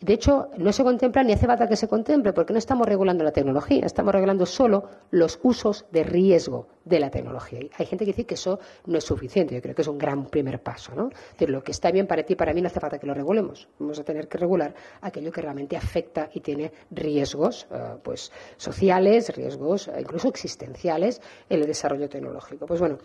De hecho, no se contempla ni hace falta que se contemple, porque no estamos regulando la tecnología, estamos regulando solo los usos de riesgo de la tecnología. hay gente que dice que eso no es suficiente. Yo creo que es un gran primer paso. ¿no? decir, lo que está bien para ti y para mí no hace falta que lo regulemos. Vamos a tener que regular aquello que realmente afecta y tiene riesgos eh, pues, sociales, riesgos eh, incluso existenciales en el desarrollo tecnológico. Pues bueno,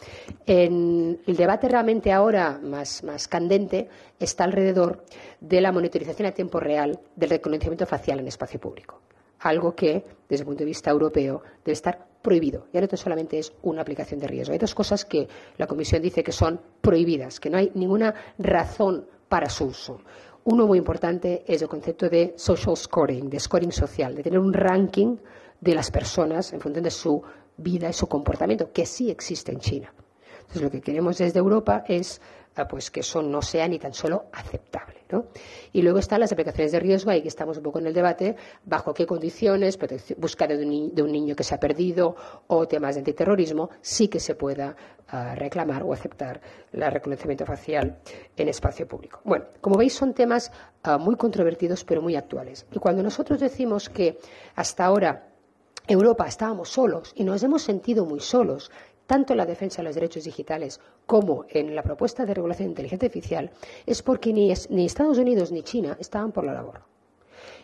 en el debate realmente ahora más, más candente está alrededor de la monitorización a tiempo real del reconocimiento facial en espacio público. Algo que, desde el punto de vista europeo, debe estar prohibido. Ya no solamente es una aplicación de riesgo. Hay dos cosas que la Comisión dice que son prohibidas, que no hay ninguna razón para su uso. Uno muy importante es el concepto de social scoring, de scoring social, de tener un ranking de las personas en función de su vida y su comportamiento, que sí existe en China. Entonces, lo que queremos desde Europa es pues que eso no sea ni tan solo aceptable. ¿no? Y luego están las aplicaciones de riesgo, ahí que estamos un poco en el debate, bajo qué condiciones, búsqueda de un, niño que se ha perdido o temas de antiterrorismo, sí que se pueda uh, reclamar o aceptar el reconocimiento facial en espacio público. Bueno, como veis son temas uh, muy controvertidos pero muy actuales. Y cuando nosotros decimos que hasta ahora Europa estábamos solos y nos hemos sentido muy solos tanto en la defensa de los derechos digitales como en la propuesta de regulación de inteligencia artificial, es porque ni, Estados Unidos ni China estaban por la labor.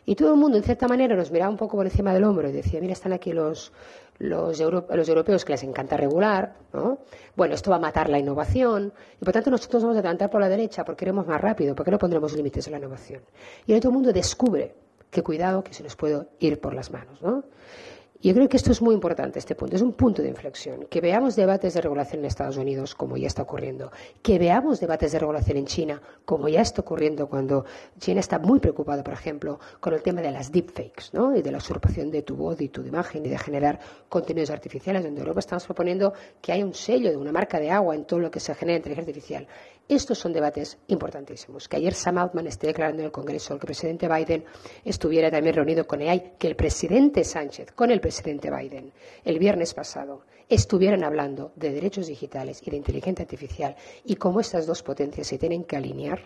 Y todo el mundo, en cierta manera, nos miraba un poco por encima del hombro y decía, mira, están aquí los, los, europeos que les encanta regular, ¿no? Bueno, esto va a matar la innovación y por tanto nosotros vamos a adelantar por la derecha porque queremos más rápido, porque no pondremos límites a la innovación. Y todo el mundo descubre que cuidado que se nos puede ir por las manos, ¿no? Yo creo que esto es muy importante, este punto. Es un punto de inflexión. Que veamos debates de regulación en Estados Unidos, como ya está ocurriendo. Que veamos debates de regulación en China, como ya está ocurriendo cuando China está muy preocupada, por ejemplo, con el tema de las deepfakes, ¿no? Y de la usurpación de tu voz y tu imagen y de generar contenidos artificiales, donde Europa estamos proponiendo que haya un sello de una marca de agua en todo lo que se genera inteligencia artificial. Estos son debates importantísimos. Que ayer Sam Altman esté declarando en el Congreso que el presidente Biden estuviera también reunido con EAI, que el presidente Sánchez con el presidente Biden el viernes pasado estuvieran hablando de derechos digitales y de inteligencia artificial y cómo estas dos potencias se tienen que alinear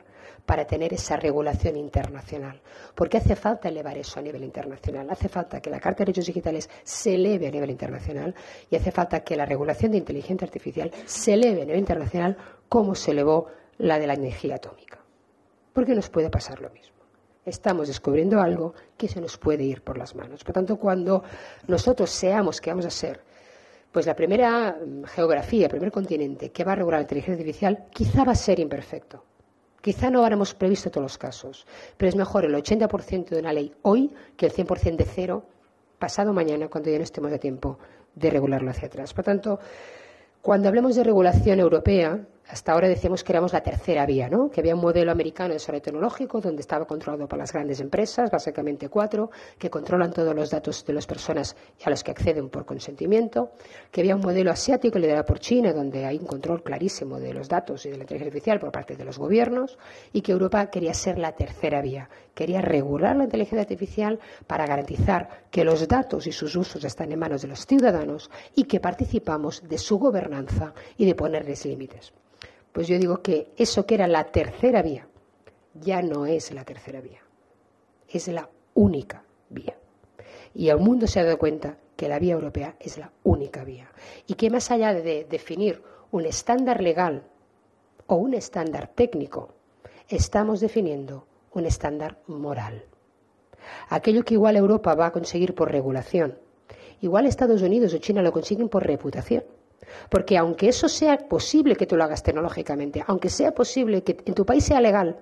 para tener esa regulación internacional. Porque hace falta elevar eso a nivel internacional. Hace falta que la Carta de Derechos Digitales se eleve a nivel internacional y hace falta que la regulación de inteligencia artificial se eleve a nivel internacional como se elevó la de la energía atómica. Porque nos puede pasar lo mismo. Estamos descubriendo algo que se nos puede ir por las manos. Por tanto, cuando nosotros seamos que vamos a ser pues la primera mm, geografía, el primer continente que va a regular la inteligencia artificial, quizá va a ser imperfecto. Quizá no habremos previsto todos los casos, pero es mejor el 80% de una ley hoy que el 100% de cero pasado mañana cuando ya no estemos de tiempo de regularlo hacia atrás. Por tanto, cuando hablemos de regulación europea, hasta ahora decíamos que éramos la tercera vía, ¿no? que había un modelo americano de desarrollo tecnológico donde estaba controlado por las grandes empresas, básicamente cuatro, que controlan todos los datos de las personas a los que acceden por consentimiento, que había un modelo asiático liderado por China, donde hay un control clarísimo de los datos y de la inteligencia artificial por parte de los gobiernos, y que Europa quería ser la tercera vía, quería regular la inteligencia artificial para garantizar que los datos y sus usos están en manos de los ciudadanos y que participamos de su gobernanza y de ponerles límites. Pues yo digo que eso que era la tercera vía ya no es la tercera vía, es la única vía. Y el mundo se ha dado cuenta que la vía europea es la única vía. Y que más allá de definir un estándar legal o un estándar técnico, estamos definiendo un estándar moral. Aquello que igual Europa va a conseguir por regulación, igual Estados Unidos o China lo consiguen por reputación. Porque aunque eso sea posible que tú lo hagas tecnológicamente, aunque sea posible que en tu país sea legal,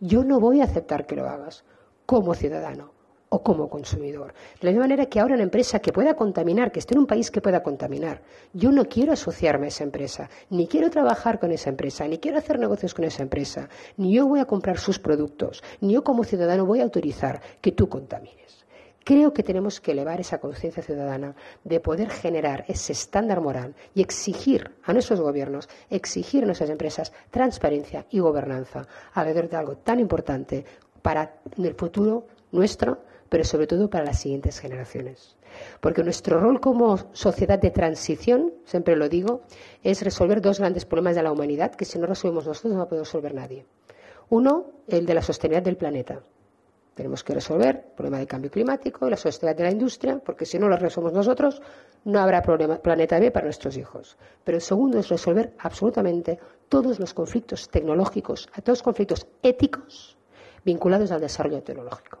yo no voy a aceptar que lo hagas como ciudadano o como consumidor. De la misma manera que ahora una empresa que pueda contaminar, que esté en un país que pueda contaminar, yo no quiero asociarme a esa empresa, ni quiero trabajar con esa empresa, ni quiero hacer negocios con esa empresa, ni yo voy a comprar sus productos, ni yo como ciudadano voy a autorizar que tú contamines. Creo que tenemos que elevar esa conciencia ciudadana de poder generar ese estándar moral y exigir a nuestros gobiernos, exigir a nuestras empresas transparencia y gobernanza alrededor de algo tan importante para el futuro nuestro, pero sobre todo para las siguientes generaciones. Porque nuestro rol como sociedad de transición, siempre lo digo, es resolver dos grandes problemas de la humanidad que si no resolvemos nosotros no va resolver nadie. Uno, el de la sostenibilidad del planeta. Tenemos que resolver el problema del cambio climático y la sociedad de la industria, porque si no lo resolvemos nosotros, no habrá problema, planeta B para nuestros hijos. Pero el segundo es resolver absolutamente todos los conflictos tecnológicos, todos los conflictos éticos vinculados al desarrollo tecnológico.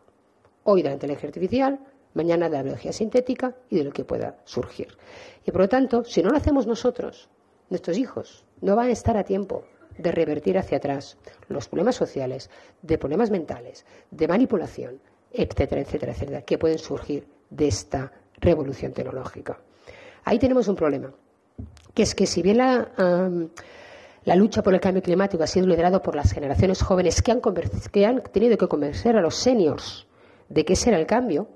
Hoy de la inteligencia artificial, mañana de la biología sintética y de lo que pueda surgir. Y por lo tanto, si no lo hacemos nosotros, nuestros hijos no van a estar a tiempo de revertir hacia atrás los problemas sociales, de problemas mentales, de manipulación, etcétera, etcétera, etcétera, que pueden surgir de esta revolución tecnológica. Ahí tenemos un problema, que es que si bien la, la lucha por el cambio climático ha sido liderado por las generaciones jóvenes que han, que han tenido que convencer a los seniors de que ese era el cambio,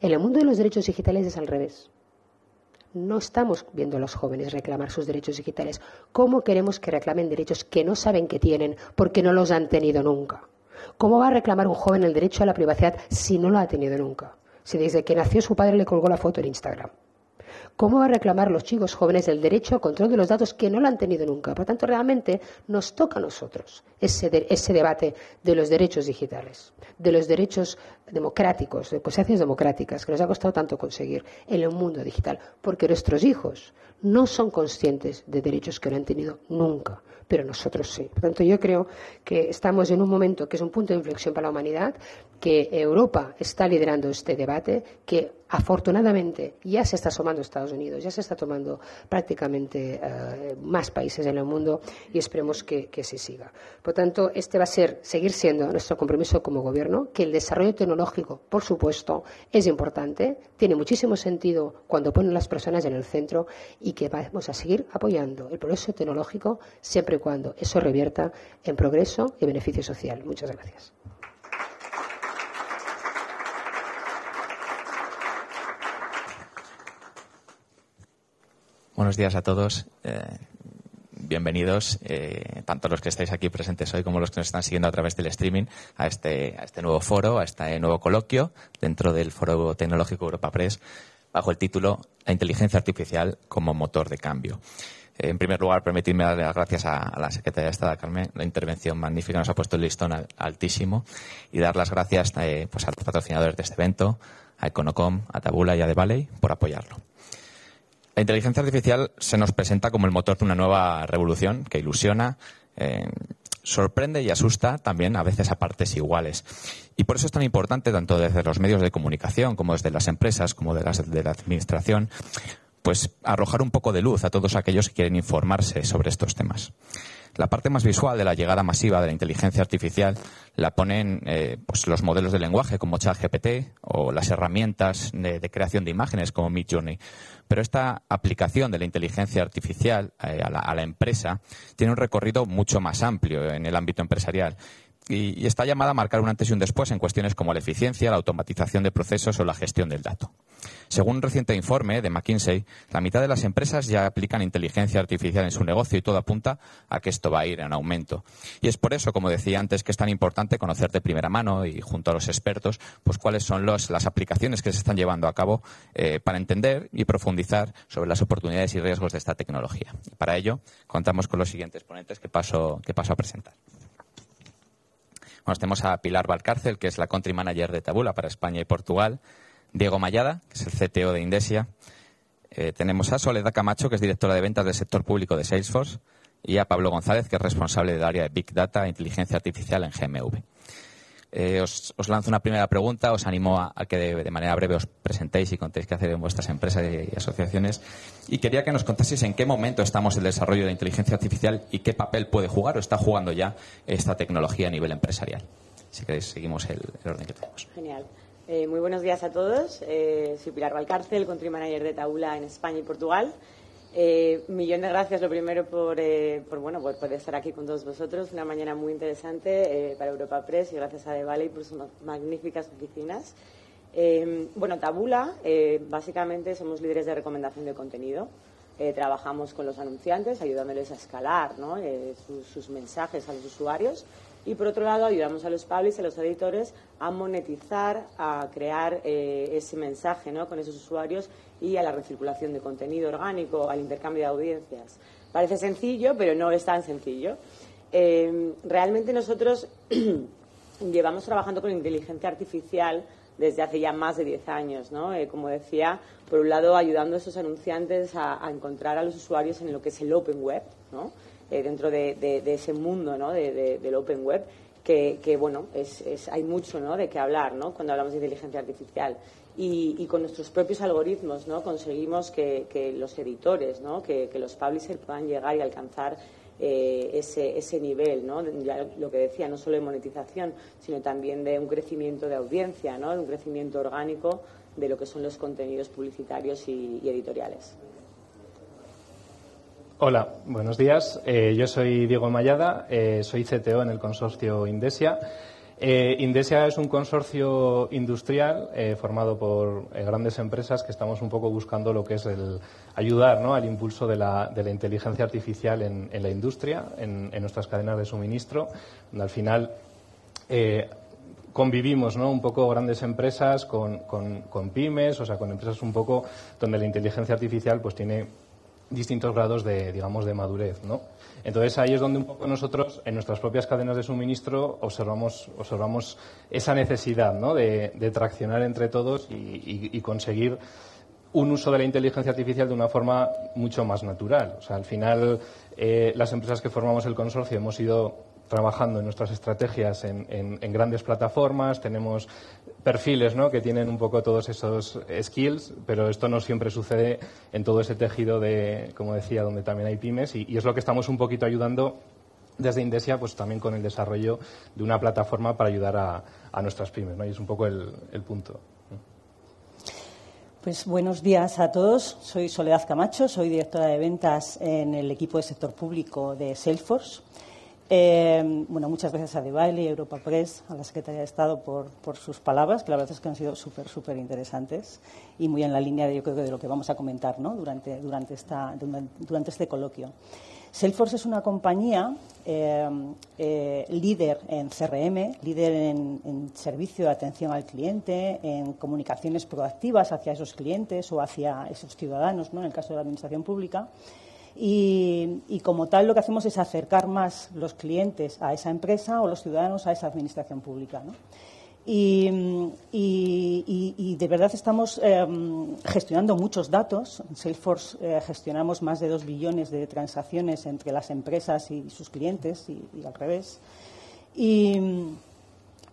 en el mundo de los derechos digitales es al revés no estamos viendo a los jóvenes reclamar sus derechos digitales. ¿Cómo queremos que reclamen derechos que no saben que tienen porque no los han tenido nunca? ¿Cómo va a reclamar un joven el derecho a la privacidad si no lo ha tenido nunca? Si desde que nació su padre le colgó la foto en Instagram. ¿Cómo va a reclamar los chicos jóvenes el derecho al control de los datos que no lo han tenido nunca? Por tanto, realmente nos toca a nosotros ese, ese debate de los derechos digitales, de los derechos democráticos, de posiciones democráticas, que nos ha costado tanto conseguir en el mundo digital, porque nuestros hijos no son conscientes de derechos que no han tenido nunca, pero nosotros sí. Por tanto, yo creo que estamos en un momento que es un punto de inflexión para la humanidad, que Europa está liderando este debate, que afortunadamente ya se está tomando Estados Unidos, ya se está tomando prácticamente eh, más países en el mundo y esperemos que, que se siga. Por tanto, este va a ser, seguir siendo nuestro compromiso como gobierno, que el desarrollo tecnológico, por supuesto, es importante, tiene muchísimo sentido cuando ponen las personas en el centro y que vamos a seguir apoyando el progreso tecnológico siempre y cuando eso revierta en progreso y beneficio social. Muchas gracias. Buenos días a todos. Eh, bienvenidos, eh, tanto los que estáis aquí presentes hoy como los que nos están siguiendo a través del streaming, a este, a este nuevo foro, a este nuevo coloquio dentro del Foro Tecnológico Europa Press, bajo el título La inteligencia artificial como motor de cambio. Eh, en primer lugar, permitidme dar las gracias a, la secretaria de Estado, Carmen. La intervención magnífica nos ha puesto el listón altísimo. Y dar las gracias pues, a los patrocinadores de este evento, a Econocom, a Tabula y a The Valley por apoyarlo. La inteligencia artificial se nos presenta como el motor de una nueva revolución que ilusiona, eh, sorprende y asusta también a veces a partes iguales. Y por eso es tan importante, tanto desde los medios de comunicación como desde las empresas, como de, de la administración, pues arrojar un poco de luz a todos aquellos que quieren informarse sobre estos temas. La parte más visual de la llegada masiva de la inteligencia artificial la ponen eh, pues los modelos de lenguaje como ChatGPT o las herramientas de, creación de imágenes como Midjourney. Pero esta aplicación de la inteligencia artificial eh, a, la, a la empresa tiene un recorrido mucho más amplio en el ámbito empresarial y, está llamada a marcar un antes y un después en cuestiones como la eficiencia, la automatización de procesos o la gestión del dato. Según un reciente informe de McKinsey, la mitad de las empresas ya aplican inteligencia artificial en su negocio y todo apunta a que esto va a ir en aumento. Y es por eso, como decía antes, que es tan importante conocer de primera mano y junto a los expertos, pues cuáles son las aplicaciones que se están llevando a cabo eh, para entender y profundizar sobre las oportunidades y riesgos de esta tecnología. Y para ello, contamos con los siguientes ponentes que paso, que paso a presentar. Bueno, tenemos a Pilar Valcárcel, que es la country manager de Tabula para España y Portugal. Diego Mayada, que es el CTO de Indesia. Eh, tenemos a Soledad Camacho, que es directora de ventas del sector público de Salesforce. Y a Pablo González, que es responsable del área de Big Data e Inteligencia Artificial en GMV. Eh, os, lanzo una primera pregunta, os animo a, que de, manera breve os presentéis y contéis qué hacer en vuestras empresas y, asociaciones. Y quería que nos contaseis en qué momento estamos en el desarrollo de la inteligencia artificial y qué papel puede jugar o está jugando ya esta tecnología a nivel empresarial. Si queréis, seguimos el, orden que tenemos. Genial. Eh, muy buenos días a todos. Eh, soy Pilar Valcárcel, Country Manager de Taula en España y Portugal. Eh, millón de gracias, lo primero, por, eh, por, bueno, por poder estar aquí con todos vosotros. Una mañana muy interesante eh, para Europa Press y gracias a Devale por sus magníficas oficinas. Eh, bueno, Tabula, básicamente somos líderes de recomendación de contenido. trabajamos con los anunciantes, ayudándoles a escalar ¿no? sus, mensajes a los usuarios y por otro lado, ayudamos a los publishers, a los editores, a monetizar, a crear ese mensaje ¿no? con esos usuarios y a la recirculación de contenido orgánico, al intercambio de audiencias. Parece sencillo, pero no es tan sencillo. Eh, realmente nosotros [clears throat] llevamos trabajando con inteligencia artificial desde hace ya más de 10 años, ¿no? Eh, como decía, por un lado ayudando a esos anunciantes a, encontrar a los usuarios en lo que es el Open Web, ¿no? Eh, dentro de, ese mundo ¿no? del Open Web, que, bueno, es, hay mucho ¿no? de qué hablar ¿no? cuando hablamos de inteligencia artificial. Y, con nuestros propios algoritmos ¿no? conseguimos que, los editores, ¿no? que, los publishers puedan llegar y alcanzar eh, ese, ese nivel, ¿no? Ya lo que decía, no solo de monetización, sino también de un crecimiento de audiencia, ¿no? de un crecimiento orgánico de lo que son los contenidos publicitarios y editoriales. Hola, buenos días. Eh, yo soy Diego Mayada, eh, soy CTO en el consorcio Indesia. Eh, Indesia es un consorcio industrial formado por grandes empresas que estamos un poco buscando lo que es el ayudar al impulso de la, inteligencia artificial en, la industria, en, nuestras cadenas de suministro, donde al final convivimos ¿no? un poco grandes empresas con, con, pymes, o sea, con empresas un poco donde la inteligencia artificial pues tiene distintos grados de, digamos, de madurez, ¿no? Entonces ahí es donde un poco nosotros, en nuestras propias cadenas de suministro, observamos, esa necesidad. De, traccionar entre todos y, conseguir un uso de la inteligencia artificial de una forma mucho más natural. O sea, al final, eh, las empresas que formamos el consorcio hemos ido trabajando en nuestras estrategias en, grandes plataformas, tenemos perfiles ¿no? que tienen un poco todos esos skills, pero esto no siempre sucede en todo ese tejido de, como decía, donde también hay pymes y, es lo que estamos un poquito ayudando desde Indesia, pues también con el desarrollo de una plataforma para ayudar a, nuestras pymes, ¿no? Y es un poco el, punto. Pues buenos días a todos. Soy Soledad Camacho, soy directora de ventas en el equipo de sector público de Salesforce. Eh, bueno, muchas gracias a Debaile y a Europa Press, a la Secretaría de Estado por, sus palabras, que la verdad es que han sido súper, súper interesantes y muy en la línea de, yo creo, de lo que vamos a comentar ¿no? durante, durante, esta, durante este coloquio. Salesforce es una compañía eh, eh, líder en CRM, líder en, en, servicio de atención al cliente, en comunicaciones proactivas hacia esos clientes o hacia esos ciudadanos, ¿no? en el caso de la Administración Pública y, como tal lo que hacemos es acercar más los clientes a esa empresa o los ciudadanos a esa administración pública. Y, de verdad estamos em, gestionando muchos datos. En Salesforce eh, gestionamos más de dos billones de transacciones entre las empresas y sus clientes y, al revés. Y,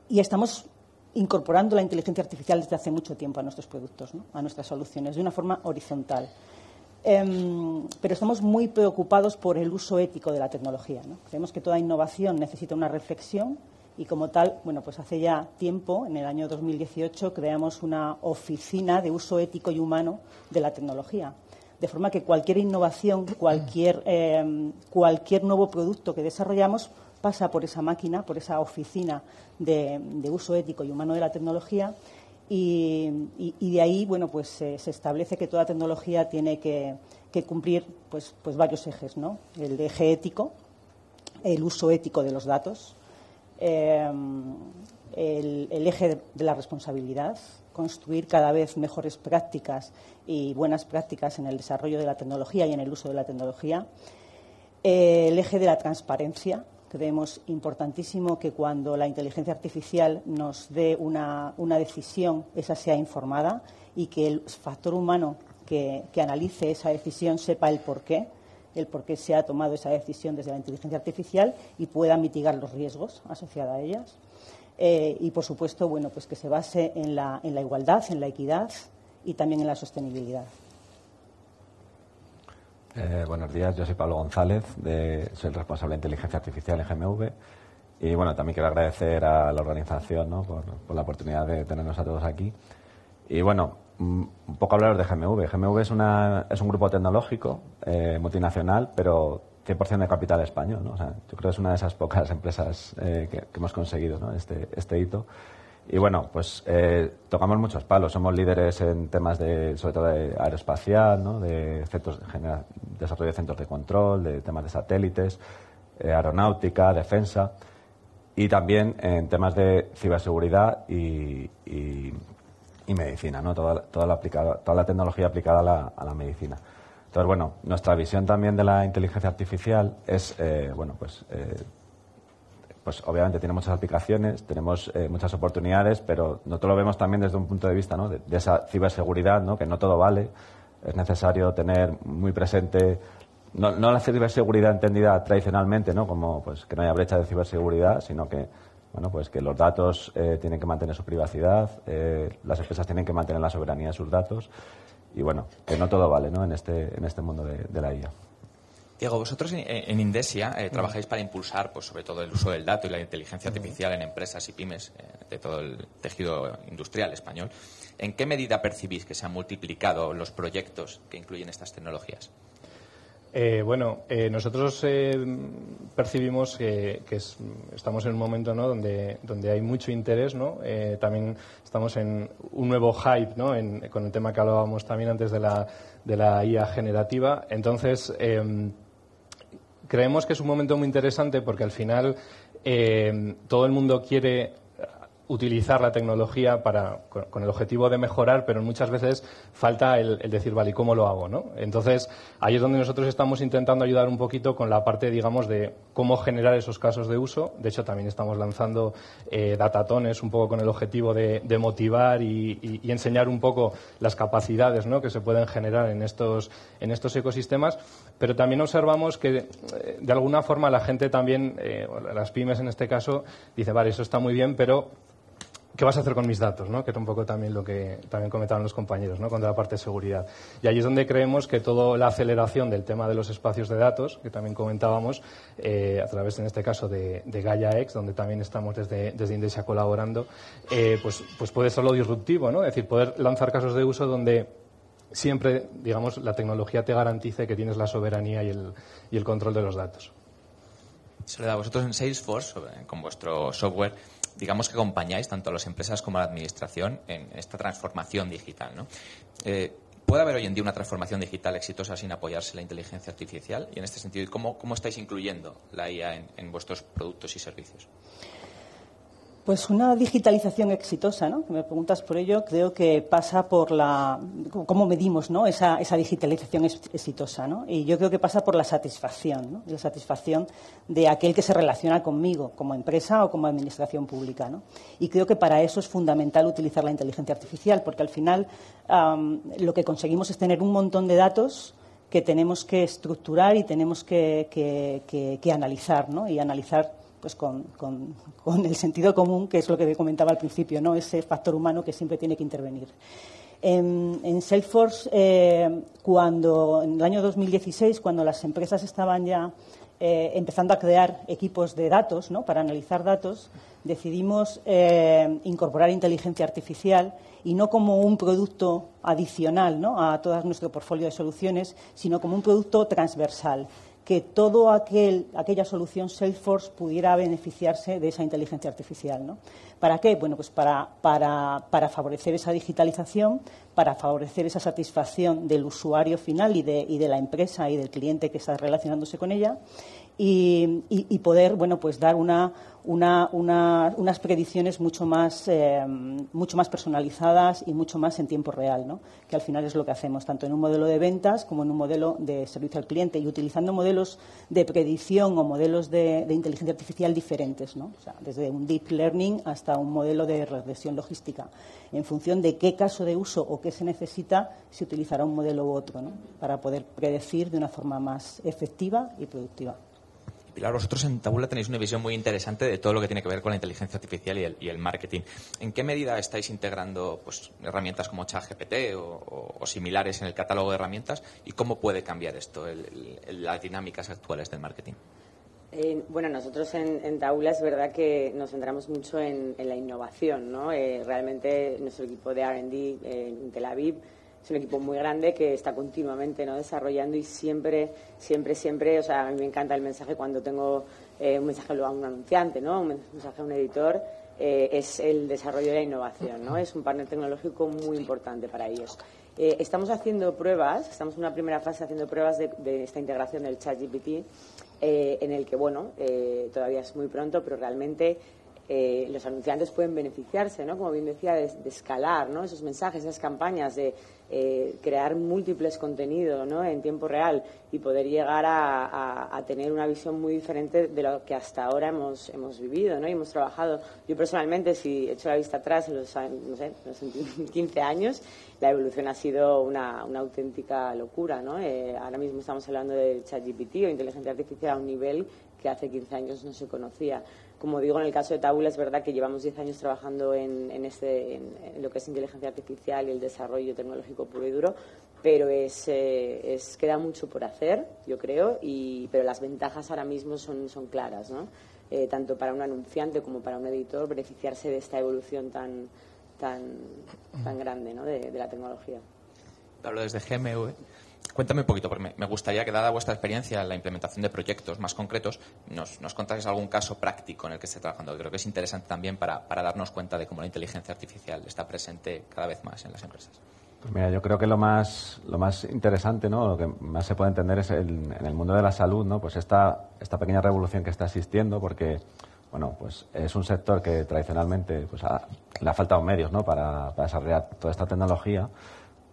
estamos incorporando la inteligencia artificial desde hace mucho tiempo a nuestros productos, a nuestras soluciones, de una forma horizontal. Em, pero estamos muy preocupados por el uso ético de la tecnología. Creemos que toda innovación necesita una reflexión y como tal, bueno, pues hace ya tiempo, en el año 2018, creamos una oficina de uso ético y humano de la tecnología. De forma que cualquier innovación, cualquier, [clears throat] em, cualquier nuevo producto que desarrollamos pasa por esa máquina, por esa oficina de, uso ético y humano de la tecnología y, de ahí, bueno, pues se establece que toda tecnología tiene que, cumplir pues, pues varios ejes, ¿no? El eje ético, el uso ético de los datos, em, el, eje de la responsabilidad, construir cada vez mejores prácticas y buenas prácticas en el desarrollo de la tecnología y en el uso de la tecnología, el eje de la transparencia, Creemos importantísimo que cuando la inteligencia artificial nos dé una, decisión, esa sea informada y que el factor humano que, analice esa decisión sepa el por qué, el por qué se ha tomado esa decisión desde la inteligencia artificial y pueda mitigar los riesgos asociados a ellas. Eh, y, por supuesto, bueno, pues que se base en la igualdad, en la equidad y también en la sostenibilidad. Eh, buenos días, yo soy Pablo González, soy el responsable de inteligencia artificial en GMV. Y bueno, también quiero agradecer a la organización por, la oportunidad de tenernos a todos aquí. Y bueno, mm, un poco hablaros de GMV. GMV es, una, es un grupo tecnológico eh, multinacional, pero 100% de capital español. ¿no? yo creo que es una de esas pocas [laughs] empresas eh, que, hemos conseguido ¿no? este, este hito. Y bueno, pues eh, tocamos muchos palos. Somos líderes en temas de, sobre todo de aeroespacial, ¿no? de centros, desarrollo de centros de control, de temas de satélites, eh, aeronáutica, defensa y también en temas de ciberseguridad y, medicina, ¿no? Toda, toda, la toda la tecnología aplicada a la, a la, medicina. Entonces, bueno, nuestra visión también de la inteligencia artificial es, eh, bueno, pues pues obviamente tiene muchas aplicaciones, tenemos eh, muchas oportunidades, pero nosotros lo vemos también desde un punto de vista ¿no? de, esa ciberseguridad, ¿no? que no todo vale. Es necesario tener muy presente, no, la ciberseguridad entendida tradicionalmente, ¿no? como pues, que no haya brecha de ciberseguridad, sino que bueno, pues que los datos eh, tienen que mantener su privacidad, eh, las empresas tienen que mantener la soberanía de sus datos y bueno, que no todo vale ¿no? en, este, en este mundo de la IA. Diego, vosotros en, Indesia eh, trabajáis para impulsar, pues, sobre todo, el uso del dato y la inteligencia artificial en empresas y pymes eh, de todo el tejido industrial español. ¿En qué medida percibís que se han multiplicado los proyectos que incluyen estas tecnologías? Eh, bueno, nosotros percibimos que, estamos en un momento donde, hay mucho interés. ¿no? también estamos en un nuevo hype con el tema que hablábamos también antes de la, IA generativa. Entonces, creemos que es un momento muy interesante porque al final eh, todo el mundo quiere utilizar la tecnología para, con, el objetivo de mejorar, pero muchas veces falta el, decir, vale, ¿y cómo lo hago? ¿no? Entonces, ahí es donde nosotros estamos intentando ayudar un poquito con la parte, digamos, de cómo generar esos casos de uso. De hecho, también estamos lanzando eh, datatones un poco con el objetivo de, motivar y, enseñar un poco las capacidades ¿no? que se pueden generar en estos, en estos ecosistemas. Pero también observamos que, eh, de alguna forma, la gente también, eh, las pymes en este caso, dice, vale, eso está muy bien, pero ¿qué vas a hacer con mis datos? ¿no? Que es un poco también lo que también comentaban los compañeros, ¿no? con la parte de seguridad. Y ahí es donde creemos que toda la aceleración del tema de los espacios de datos, que también comentábamos, eh, a través, en este caso, de, de Gaia X, donde también estamos desde, desde Indesia colaborando, eh, pues, pues puede ser lo disruptivo, ¿no? Es decir, poder lanzar casos de uso donde siempre, digamos, la tecnología te garantice que tienes la soberanía y el, y el control de los datos. da vosotros en Salesforce, con vuestro software, digamos que acompañáis tanto a las empresas como a la administración en esta transformación digital. ¿no? Eh, ¿Puede haber hoy en día una transformación digital exitosa sin apoyarse la inteligencia artificial? Y en este sentido, ¿cómo, cómo estáis incluyendo la IA en vuestros productos y servicios? Pues una digitalización exitosa, ¿no? Que me preguntas por ello, creo que pasa por la cómo medimos, ¿no? Esa, digitalización exitosa, ¿no? Y yo creo que pasa por la satisfacción, ¿no? La satisfacción de aquel que se relaciona conmigo, como empresa o como administración pública, ¿no? Y creo que para eso es fundamental utilizar la inteligencia artificial, porque al final lo que conseguimos es tener un montón de datos que tenemos que estructurar y tenemos que, que analizar, ¿no? Y analizar pues con, el sentido común, que es lo que comentaba al principio, ¿no? ese factor humano que siempre tiene que intervenir. En, Salesforce, eh, cuando en el año 2016, cuando las empresas estaban ya eh, empezando a crear equipos de datos ¿no? para analizar datos, decidimos eh, incorporar inteligencia artificial y no como un producto adicional ¿no? a todo nuestro portfolio de soluciones, sino como un producto transversal que toda aquella solución Salesforce pudiera beneficiarse de esa inteligencia artificial. ¿no? ¿Para qué? Bueno, pues para, favorecer esa digitalización, para favorecer esa satisfacción del usuario final y de, y de la empresa y del cliente que está relacionándose con ella y, poder bueno pues dar una, unas predicciones mucho más eh, mucho más personalizadas y mucho más en tiempo real ¿no? que al final es lo que hacemos tanto en un modelo de ventas como en un modelo de servicio al cliente y utilizando modelos de predicción o modelos de, inteligencia artificial diferentes ¿no? desde un deep learning hasta un modelo de regresión logística en función de qué caso de uso o qué se necesita se utilizará un modelo u otro para poder predecir de una forma más efectiva y productiva. Pilar, vosotros en Tabula tenéis una visión muy interesante de todo lo que tiene que ver con la inteligencia artificial y el, marketing. ¿En qué medida estáis integrando pues, herramientas como ChatGPT o, similares en el catálogo de herramientas y cómo puede cambiar esto las dinámicas actuales del marketing? Eh, bueno, nosotros en, en, Taula es verdad que nos centramos mucho en, la innovación, ¿no? Eh, realmente nuestro equipo de R&D en Tel Aviv es un equipo muy grande que está continuamente ¿no? desarrollando y siempre, siempre, siempre, o sea, a mí me encanta el mensaje cuando tengo eh, un mensaje a un anunciante, ¿no? un mensaje a un editor, eh, es el desarrollo de la innovación, ¿no? Es un partner tecnológico muy importante para ellos. Eh, estamos haciendo pruebas, estamos en una primera fase haciendo pruebas de, esta integración del ChatGPT, en el que, bueno, todavía es muy pronto, pero realmente eh, los anunciantes pueden beneficiarse, ¿no? como bien decía, de, escalar ¿no? esos mensajes, esas campañas, de eh, crear múltiples contenidos ¿no? en tiempo real y poder llegar a, tener una visión muy diferente de lo que hasta ahora hemos, hemos vivido ¿no? y hemos trabajado. Yo personalmente, si he hecho la vista atrás en los, no sé, los [laughs] 15 años, la evolución ha sido una, una auténtica locura. ¿no? Eh, ahora mismo estamos hablando de ChatGPT o inteligencia artificial a un nivel que hace 15 años no se conocía. Como digo, en el caso de Taula es verdad que llevamos 10 años trabajando en, este, en, lo que es inteligencia artificial y el desarrollo tecnológico puro y duro, pero es, eh, es queda mucho por hacer, yo creo, y, pero las ventajas ahora mismo son, son claras, ¿no? Eh, tanto para un anunciante como para un editor, beneficiarse de esta evolución tan, tan, tan grande ¿no? de, de la tecnología. Hablo desde GMV. Cuéntame un poquito, porque me gustaría que, dada vuestra experiencia en la implementación de proyectos más concretos, nos, nos contáis algún caso práctico en el que esté trabajando. Creo que es interesante también para, darnos cuenta de cómo la inteligencia artificial está presente cada vez más en las empresas. Pues mira, yo creo que lo más, lo más interesante, ¿no? lo que más se puede entender es en el mundo de la salud, ¿no? pues esta, esta pequeña revolución que está existiendo, porque bueno, pues es un sector que tradicionalmente pues, le ha faltado medios ¿no? para, para desarrollar toda esta tecnología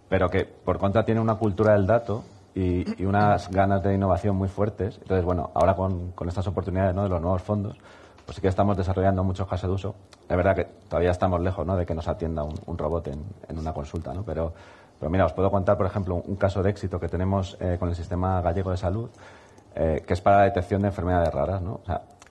pero que por contra tiene una cultura del dato y, unas ganas de innovación muy fuertes. Entonces, bueno, ahora con, estas oportunidades ¿no? de los nuevos fondos, pues sí que estamos desarrollando muchos casos de uso. Es verdad que todavía estamos lejos ¿no? de que nos atienda un, robot en, una consulta, ¿no? pero, pero mira, os puedo contar, por ejemplo, un caso de éxito que tenemos eh, con el sistema gallego de salud, eh, que es para la detección de enfermedades raras. ¿no?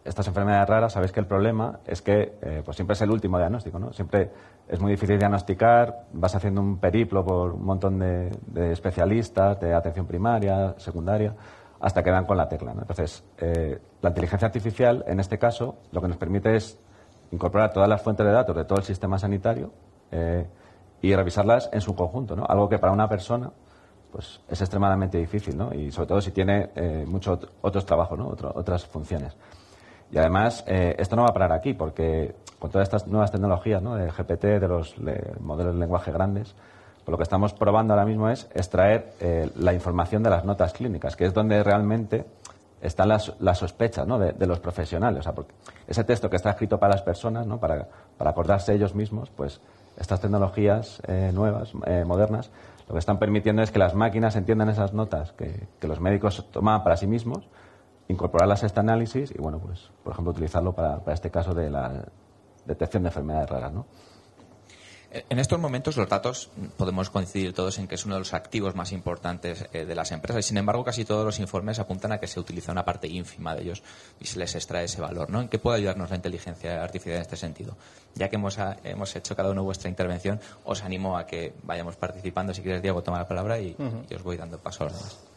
Estas enfermedades raras, sabéis que el problema es que eh, pues siempre es el último diagnóstico, ¿no? Siempre es muy difícil diagnosticar, vas haciendo un periplo por un montón de, especialistas, de atención primaria, secundaria, hasta que dan con la tecla. Entonces, eh, la inteligencia artificial, en este caso, lo que nos permite es incorporar todas las fuentes de datos de todo el sistema sanitario eh, y revisarlas en su conjunto, ¿no? Algo que para una persona pues es extremadamente difícil, ¿no? Y sobre todo si tiene muchos otros trabajos, ¿no? otras funciones. Y además, eh, esto no va a parar aquí, porque con todas estas nuevas tecnologías, ¿no? del GPT, de los modelos de lenguaje grandes, pues lo que estamos probando ahora mismo es extraer eh, la información de las notas clínicas, que es donde realmente están las, sospechas ¿no? de, los profesionales. O sea, porque ese texto que está escrito para las personas, ¿no? para, para acordarse ellos mismos, pues estas tecnologías eh, nuevas, modernas, lo que están permitiendo es que las máquinas entiendan esas notas que, que los médicos toman para sí mismos incorporarlas a este análisis y, bueno, pues, por ejemplo, utilizarlo para, para este caso de la detección de enfermedades raras, ¿no? En estos momentos los datos podemos coincidir todos en que es uno de los activos más importantes eh, de las empresas y sin embargo casi todos los informes apuntan a que se utiliza una parte ínfima de ellos y se les extrae ese valor. ¿no? ¿En qué puede ayudarnos la inteligencia artificial en este sentido? Ya que hemos, hemos hecho cada uno vuestra intervención, os animo a que vayamos participando. Si quieres, Diego, toma la palabra y, os voy dando paso a los demás.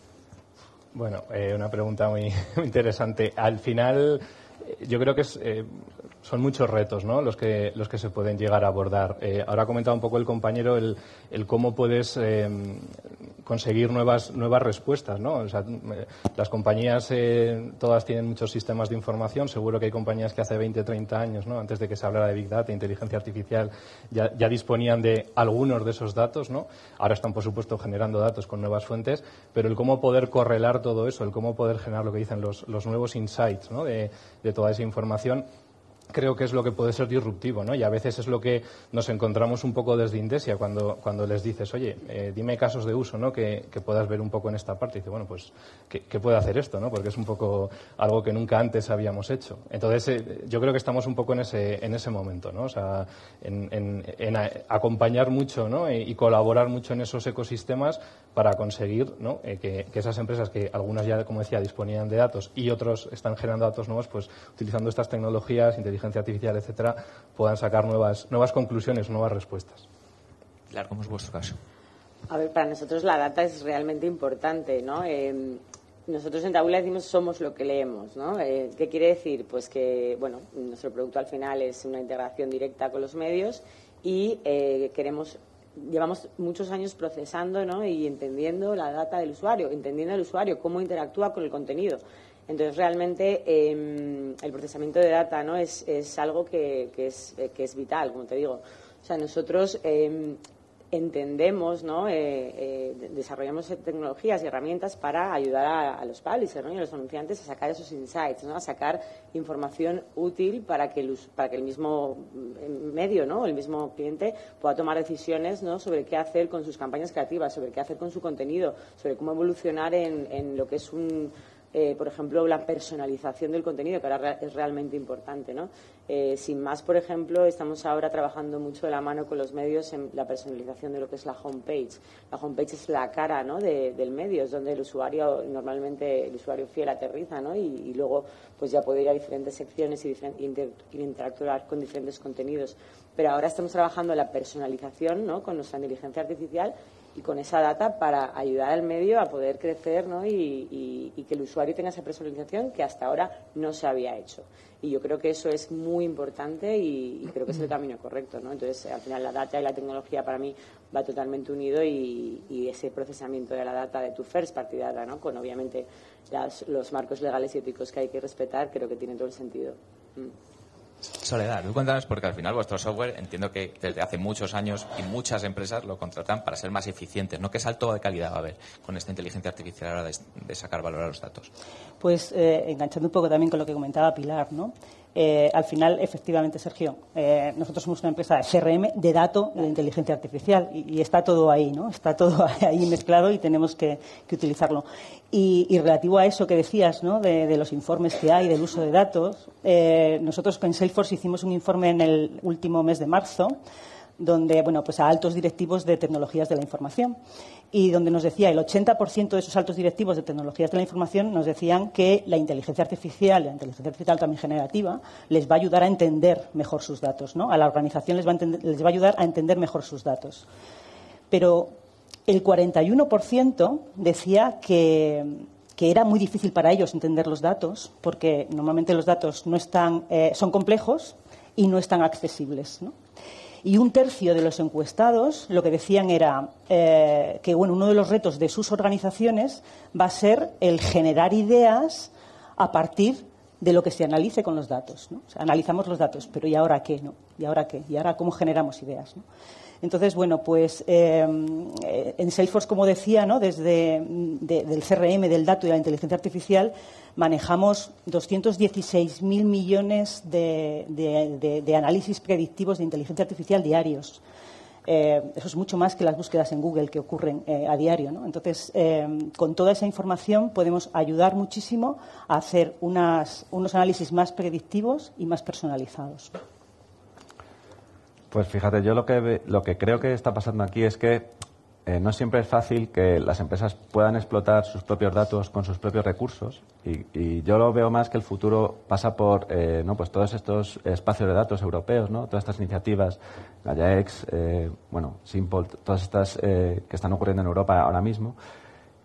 Bueno, eh, una pregunta muy, [laughs] interesante. Al final, eh, yo creo que es, son muchos retos ¿no? los, que, los que se pueden llegar a abordar. Eh, ahora ha comentado un poco el compañero el, el cómo puedes eh, conseguir nuevas, nuevas respuestas. ¿no? O sea, eh, las compañías todas tienen muchos sistemas de información. Seguro que hay compañías que hace 20, 30 años, ¿no? antes de que se hablara de Big Data, inteligencia artificial, ya, ya disponían de algunos de esos datos. ¿no? Ahora están, por supuesto, generando datos con nuevas fuentes, pero el cómo poder correlar todo eso, el cómo poder generar lo que dicen los, los nuevos insights ¿no? de, de toda esa información creo que es lo que puede ser disruptivo, ¿no? Y a veces es lo que nos encontramos un poco desde Indesia cuando, cuando les dices, oye, eh, dime casos de uso, ¿no? Que, puedas ver un poco en esta parte. Y dice, bueno, pues, ¿qué, puede hacer esto, no? Porque es un poco algo que nunca antes habíamos hecho. Entonces, eh, yo creo que estamos un poco en ese, en ese momento, ¿no? O sea, en, acompañar mucho, ¿no? Y, colaborar mucho en esos ecosistemas para conseguir, ¿no? Eh, que, que esas empresas que algunas ya, como decía, disponían de datos y otros están generando datos nuevos, pues, utilizando estas tecnologías, inteligencia artificial, etcétera, puedan sacar nuevas, nuevas conclusiones, nuevas respuestas. Claro, ¿cómo es vuestro caso? A ver, para nosotros la data es realmente importante, ¿no? Eh, nosotros en Tabula decimos somos lo que leemos, ¿no? Eh, ¿Qué quiere decir? Pues que, bueno, nuestro producto al final es una integración directa con los medios y eh, queremos llevamos muchos años procesando ¿no? y entendiendo la data del usuario, entendiendo el usuario, cómo interactúa con el contenido. Entonces, realmente em, el procesamiento de data ¿no? es, algo que, que, es, eh, que, es, vital, como te digo. O sea, nosotros em, entendemos, ¿no? Eh, eh, desarrollamos tecnologías y herramientas para ayudar a, los publishers ¿no? y a los anunciantes a sacar esos insights, ¿no? a sacar información útil para que el, para que el mismo mm, medio, ¿no? el mismo cliente pueda tomar decisiones ¿no? sobre qué hacer con sus campañas creativas, sobre qué hacer con su contenido, sobre cómo evolucionar en, en lo que es un eh, por ejemplo, la personalización del contenido, que ahora es realmente importante. ¿no? Eh, sin más, por ejemplo, estamos ahora trabajando mucho de la mano con los medios en la personalización de lo que es la homepage. La homepage es la cara ¿no? del medio, es donde el usuario, normalmente el usuario fiel aterriza ¿no? y, luego pues ya puede ir a diferentes secciones y, y interactuar con diferentes contenidos. Pero ahora estamos trabajando en la personalización ¿no? con nuestra inteligencia artificial y con esa data para ayudar al medio a poder crecer ¿no? y, que el usuario tenga esa personalización que hasta ahora no se había hecho. Y yo creo que eso es muy importante y, creo que es el camino correcto. ¿no? Entonces, al final, la data y la tecnología para mí va totalmente unido y, ese procesamiento de la data de tu first party data, ¿no? con obviamente los marcos legales y éticos que hay que respetar, creo que tiene todo el sentido. Mm. Soledad, tú cuéntanos porque al final vuestro software entiendo que desde hace muchos años y muchas empresas lo contratan para ser más eficientes, ¿no? ¿Qué salto de calidad va a haber con esta inteligencia artificial a la hora de, sacar valor a los datos? Pues eh, enganchando un poco también con lo que comentaba Pilar, ¿no? Eh, al final, efectivamente, Sergio, eh, nosotros somos una empresa de CRM, de datos, de inteligencia artificial, y, está todo ahí, ¿no? Está todo [laughs] ahí mezclado y tenemos que, utilizarlo. Y, relativo a eso que decías, ¿no? De, los informes que hay, del uso de datos, eh, nosotros en Salesforce hicimos un informe en el último mes de marzo donde, bueno, pues a altos directivos de tecnologías de la información y donde nos decía el 80% de esos altos directivos de tecnologías de la información nos decían que la inteligencia artificial, la inteligencia artificial también generativa, les va a ayudar a entender mejor sus datos, ¿no? A la organización les va a, ayudar a entender mejor sus datos. Pero el 41% decía que, que era muy difícil para ellos entender los datos, porque normalmente los datos no están, eh, son complejos y no están accesibles. ¿no? Y un tercio de los encuestados lo que decían era eh, que bueno, uno de los retos de sus organizaciones va a ser el generar ideas a partir de lo que se analice con los datos. analizamos los datos, pero ¿y ahora qué? No? ¿Y ahora qué? ¿Y ahora cómo generamos ideas? Entonces, bueno, pues eh, en Salesforce, como decía, ¿no? desde del CRM, del dato y de la inteligencia artificial, manejamos 216.000 millones de, análisis predictivos de inteligencia artificial diarios. Eh, eso es mucho más que las búsquedas en Google que ocurren eh, a diario. Entonces, con toda esa información podemos ayudar muchísimo a hacer unos análisis más predictivos y más personalizados. Pues fíjate, yo lo que, lo que creo que está pasando aquí es que eh, no siempre es fácil que las empresas puedan explotar sus propios datos con sus propios recursos y, yo lo veo más que el futuro pasa por eh, ¿no? pues todos estos espacios de datos europeos, ¿no? todas estas iniciativas, GaiaX, eh, bueno, Simple, todas estas que están ocurriendo en Europa ahora mismo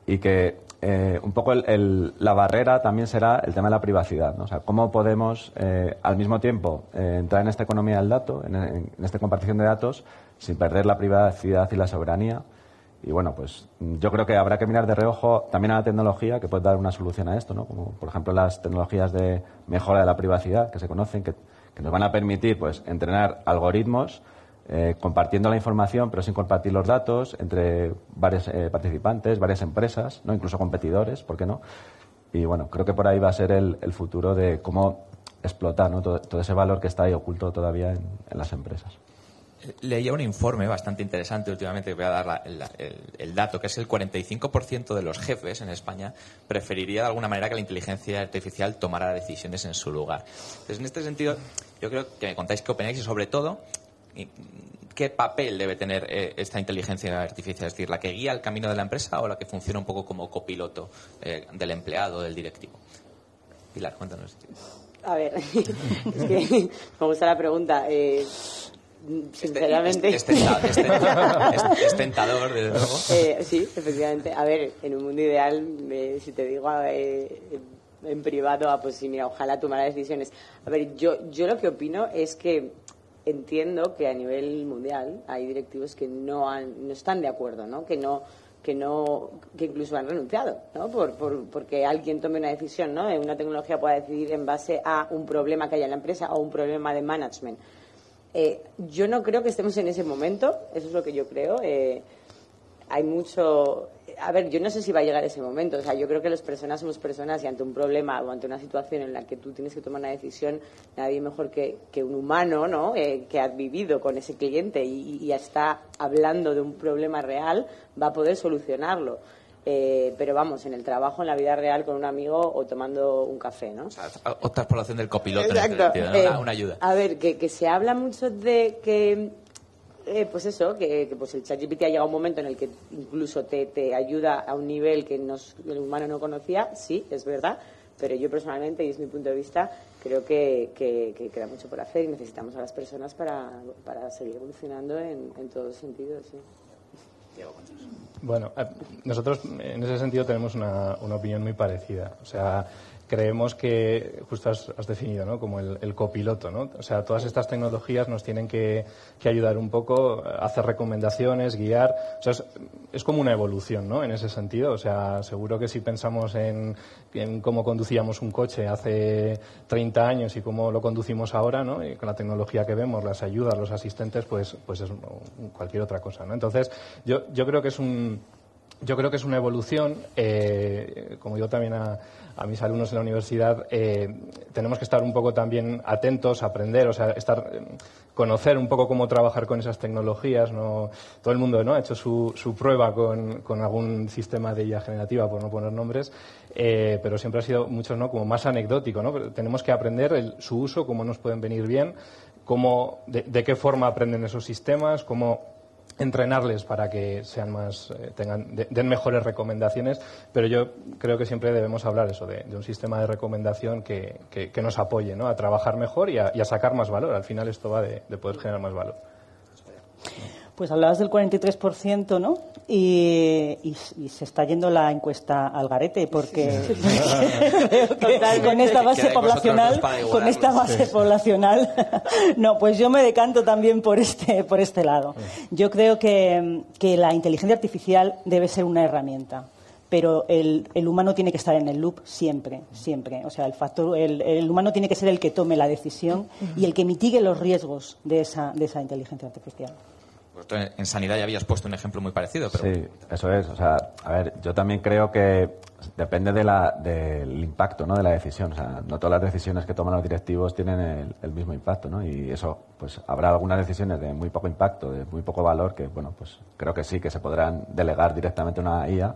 y que un poco la barrera también será el tema de la privacidad. ¿no? O sea, cómo podemos al mismo tiempo entrar en esta economía del dato, en, en esta compartición de datos, sin perder la privacidad y la soberanía y bueno, pues yo creo que habrá que mirar de reojo también a la tecnología que puede dar una solución a esto, ¿no? Como por ejemplo las tecnologías de mejora de la privacidad que se conocen, que, nos van a permitir pues entrenar algoritmos eh, compartiendo la información pero sin compartir los datos entre varios eh, participantes, varias empresas, no incluso competidores, ¿por qué no? Y bueno, creo que por ahí va a ser el, futuro de cómo explotar ¿no? todo, ese valor que está ahí oculto todavía en las empresas leía un informe bastante interesante últimamente, voy a dar el, dato, que es el 45% de los jefes en España preferiría de alguna manera que la inteligencia artificial tomara decisiones en su lugar. Entonces, en este sentido, yo creo que me contáis qué opináis y sobre todo, ¿qué papel debe tener eh, esta inteligencia artificial? Es decir, ¿la que guía el camino de la empresa o la que funciona un poco como copiloto eh, del empleado, del directivo? Pilar, cuéntanos. A ver, [laughs] es que me gusta la pregunta. Eh, sinceramente. Es, tentador, desde luego. [laughs] Eh, sí, efectivamente. A ver, en un mundo ideal, si te digo en privado, ah, pues sí, mira, ojalá tomara decisiones. A ver, yo, yo lo que opino es que entiendo que a nivel mundial hay directivos que no, han, no están de acuerdo, ¿no? Que no que no que incluso han renunciado ¿no? por, por, porque alguien tome una decisión ¿no? una tecnología pueda decidir en base a un problema que haya en la empresa o un problema de management eh, yo no creo que estemos en ese momento, eso es lo que yo creo. Eh, hay mucho. A ver, yo no sé si va a llegar ese momento. O sea, yo creo que las personas somos personas y ante un problema o ante una situación en la que tú tienes que tomar una decisión, nadie mejor que, un humano, ¿no? Eh, que ha vivido con ese cliente y, y está hablando de un problema real, va a poder solucionarlo. Eh, pero vamos, en el trabajo, en la vida real, con un amigo o tomando un café, ¿no? O sea, otra exploración del copiloto, Exacto. Eh, una, ayuda. A ver, que, se habla mucho de que, eh, pues eso, que, pues el ChatGPT ha llegado a un momento en el que incluso te, te ayuda a un nivel que nos, el humano no conocía, sí, es verdad, pero yo personalmente, y es mi punto de vista, creo que, que, queda mucho por hacer y necesitamos a las personas para, para seguir evolucionando en, en todos los sentidos, sí. Bueno, eh, nosotros en ese sentido tenemos una, una opinión muy parecida. O sea, creemos que, justo has, definido, ¿no? Como el, copiloto, ¿no? O sea, todas estas tecnologías nos tienen que, ayudar un poco, hacer recomendaciones, guiar. O sea, es, como una evolución, ¿no? En ese sentido. O sea, seguro que si pensamos en, cómo conducíamos un coche hace 30 años y cómo lo conducimos ahora, ¿no? Y con la tecnología que vemos, las ayudas, los asistentes, pues, pues es cualquier otra cosa, ¿no? Entonces, yo, yo creo que es un yo creo que es una evolución, eh, como yo también a, mis alumnos en la universidad, eh, tenemos que estar un poco también atentos, aprender, o sea, estar, conocer un poco cómo trabajar con esas tecnologías. ¿no? Todo el mundo ¿no? ha hecho su, prueba con, algún sistema de IA generativa, por no poner nombres, eh, pero siempre ha sido mucho ¿no? como más anecdótico. ¿no? tenemos que aprender su uso, cómo nos pueden venir bien, cómo, de qué forma aprenden esos sistemas, cómo entrenarles para que sean más, eh, tengan, den mejores recomendaciones, pero yo creo que siempre debemos hablar eso, de, un sistema de recomendación que, que, nos apoye ¿no? a trabajar mejor y a, sacar más valor. Al final esto va de, de poder generar más valor. Pues hablabas del 43%, ¿no? Y, y, se está yendo la encuesta al garete porque [laughs] con esta base poblacional, con esta base poblacional, [laughs] no, pues yo me decanto también por este por este lado. Yo creo que, que la inteligencia artificial debe ser una herramienta pero el, el, humano tiene que estar en el loop siempre, siempre. O sea, el, factor, el, el, humano tiene que ser el que tome la decisión y el que mitigue los riesgos de esa, de esa inteligencia artificial. En sanidad ya habías puesto un ejemplo muy parecido. Pero... Sí, eso es. O sea, a ver, yo también creo que depende de la, del impacto ¿no? de la decisión. O sea, no todas las decisiones que toman los directivos tienen el, mismo impacto, ¿no? Y eso, pues habrá algunas decisiones de muy poco impacto, de muy poco valor, que, bueno, pues creo que sí, que se podrán delegar directamente a una IA,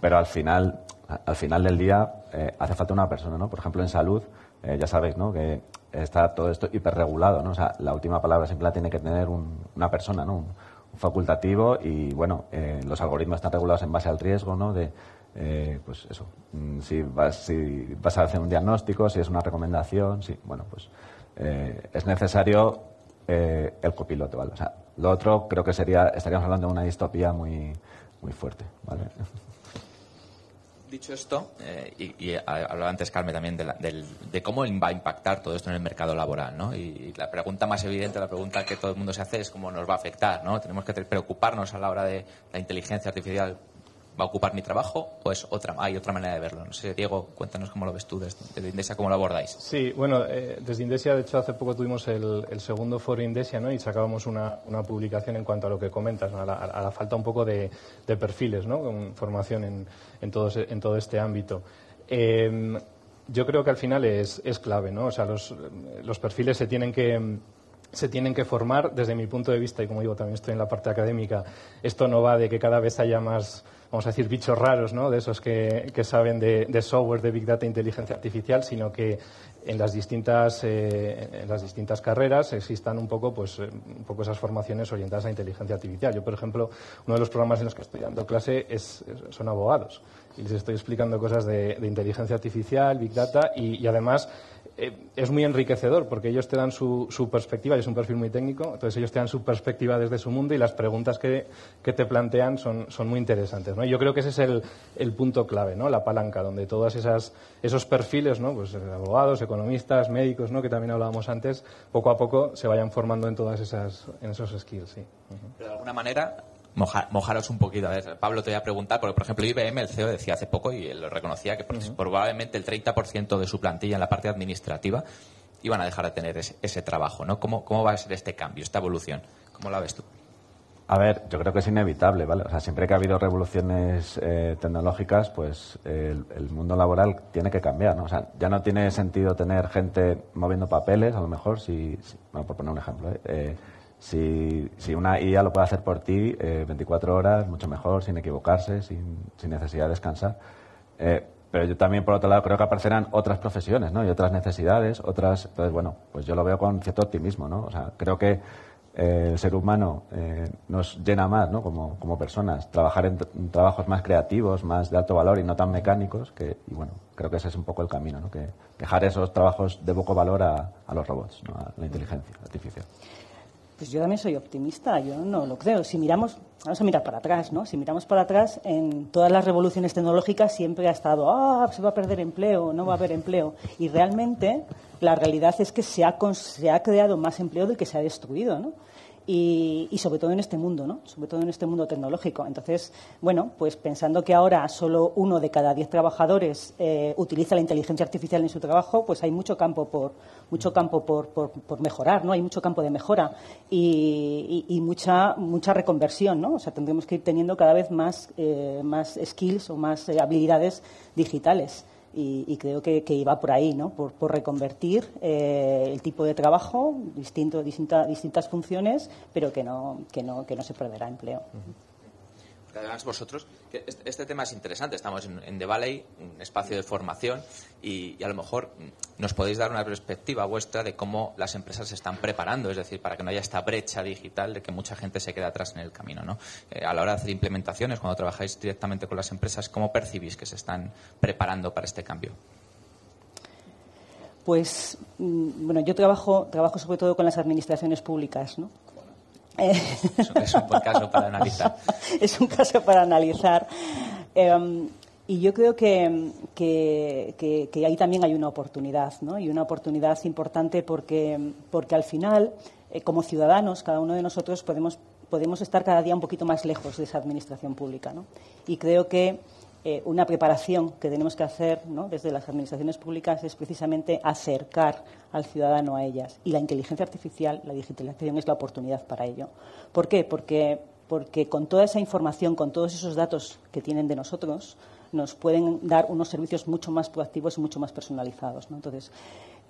pero al final, al final del día eh, hace falta una persona, ¿no? Por ejemplo, en salud, eh, ya sabéis, ¿no? Que está todo esto hiperregulado, ¿no? O sea, la última palabra siempre la tiene que tener una persona, ¿no? Un, facultativo y, bueno, eh, los algoritmos están regulados en base al riesgo, ¿no? De, eh, pues eso, mm, si vas, si vas a hacer un diagnóstico, si es una recomendación, si, bueno, pues eh, es necesario el copiloto, ¿vale? O sea, lo otro creo que sería, estaríamos hablando de una distopía muy, muy fuerte, ¿vale? [laughs] Dicho esto, eh, y, hablaba antes Carmen también de, cómo va a impactar todo esto en el mercado laboral, ¿no? Y, la pregunta más evidente, la pregunta que todo el mundo se hace es cómo nos va a afectar, ¿no? Tenemos que preocuparnos a la hora de la inteligencia artificial va a ocupar mi trabajo o es otra hay otra manera de verlo. No sé Diego cuéntanos cómo lo ves tú desde, Indesia cómo lo abordáis sí bueno eh, desde Indesia de hecho hace poco tuvimos el, segundo foro Indesia ¿no? y sacábamos una, una, publicación en cuanto a lo que comentas a, la, falta un poco de, perfiles ¿no? con formación en, en, todo, en todo este ámbito. Em, yo creo que al final es, es clave no o sea los, los perfiles se tienen que se tienen que formar. Desde mi punto de vista y como digo también estoy en la parte académica esto no va de que cada vez haya más vamos a decir, bichos raros, ¿no? De esos que, saben de, software, de Big Data e inteligencia artificial, sino que en las distintas, eh, en las distintas carreras existan un poco, pues, eh, un poco esas formaciones orientadas a inteligencia artificial. Yo, por ejemplo, uno de los programas en los que estoy dando clase es, son abogados y les estoy explicando cosas de, inteligencia artificial, Big Data y además eh, es muy enriquecedor porque ellos te dan su, perspectiva, y es un perfil muy técnico, entonces ellos te dan su perspectiva desde su mundo y las preguntas que, te plantean son, muy interesantes. ¿no? yo creo que ese es el, punto clave, ¿no? la palanca, donde todos esos perfiles, ¿no? pues, abogados, economistas, médicos, ¿no? que también hablábamos antes, poco a poco se vayan formando en todas esas en esos skills. Sí. de alguna manera mojaros un poquito. A ver, Pablo, te voy a preguntar, porque por ejemplo IBM, el CEO, decía hace poco y él lo reconocía que probablemente el 30% de su plantilla en la parte administrativa iban a dejar de tener ese, trabajo. ¿no? ¿Cómo, ¿Cómo, va a ser este cambio, esta evolución? ¿Cómo la ves tú? A ver, yo creo que es inevitable, ¿vale? O sea, siempre que ha habido revoluciones eh, tecnológicas, pues el, mundo laboral tiene que cambiar, ¿no? O sea, ya no tiene sentido tener gente moviendo papeles, a lo mejor, si, bueno, por poner un ejemplo, ¿eh? Eh si, si una IA lo puede hacer por ti 24 eh, horas, mucho mejor, sin equivocarse, sin, sin necesidad de descansar. Eh, pero yo también, por otro lado, creo que aparecerán otras profesiones, ¿no? Y otras necesidades, otras... Entonces, bueno, pues yo lo veo con cierto optimismo, ¿no? O sea, creo que eh, el ser humano nos llena más, ¿no? Como, como personas. Trabajar en, trabajos más creativos, más de alto valor y no tan mecánicos, que, y bueno, creo que ese es un poco el camino, ¿no? Que dejar esos trabajos de poco valor a, a los robots, ¿no? A la inteligencia artificial. Pues yo también soy optimista, yo no lo creo. Si miramos, vamos a mirar para atrás, ¿no? Si miramos para atrás, en todas las revoluciones tecnológicas siempre ha estado, ah, se va a perder empleo, no va a haber empleo. Y realmente la realidad es que se ha, se ha creado más empleo del que se ha destruido, ¿no? Y, sobre todo en este mundo, ¿no? Sobre todo en este mundo tecnológico. Entonces, bueno, pues pensando que ahora solo uno de cada diez trabajadores eh, utiliza la inteligencia artificial en su trabajo, pues hay mucho campo por mucho campo por, por, mejorar, ¿no? Hay mucho campo de mejora y, mucha mucha reconversión, ¿no? O sea, tendremos que ir teniendo cada vez más eh, más skills o más eh, habilidades digitales y, creo que, iba por ahí, ¿no? por, reconvertir eh, el tipo de trabajo, distinto, distintas funciones, pero que no, que no, que no se perderá empleo además vosotros, este, tema es interesante, estamos en, The Valley, un espacio de formación, y, a lo mejor nos podéis dar una perspectiva vuestra de cómo las empresas se están preparando, es decir, para que no haya esta brecha digital de que mucha gente se quede atrás en el camino. ¿no? Eh, a la hora de hacer implementaciones, cuando trabajáis directamente con las empresas, ¿cómo percibís que se están preparando para este cambio? Pues, mm, bueno, yo trabajo, trabajo sobre todo con las administraciones públicas, ¿no? Es un buen caso para analizar. [laughs] es un caso para analizar. Em, y yo creo que, que, ahí también hay una oportunidad, ¿no? Y una oportunidad importante porque, porque al final, eh, como ciudadanos, cada uno de nosotros podemos, podemos estar cada día un poquito más lejos de esa administración pública, ¿no? Y creo que eh, una preparación que tenemos que hacer desde las administraciones públicas es precisamente acercar al ciudadano a ellas. Y la inteligencia artificial, la digitalización es la oportunidad para ello. ¿Por qué? Porque, porque con toda esa información, con todos esos datos que tienen de nosotros, nos pueden dar unos servicios mucho más proactivos y mucho más personalizados. Entonces,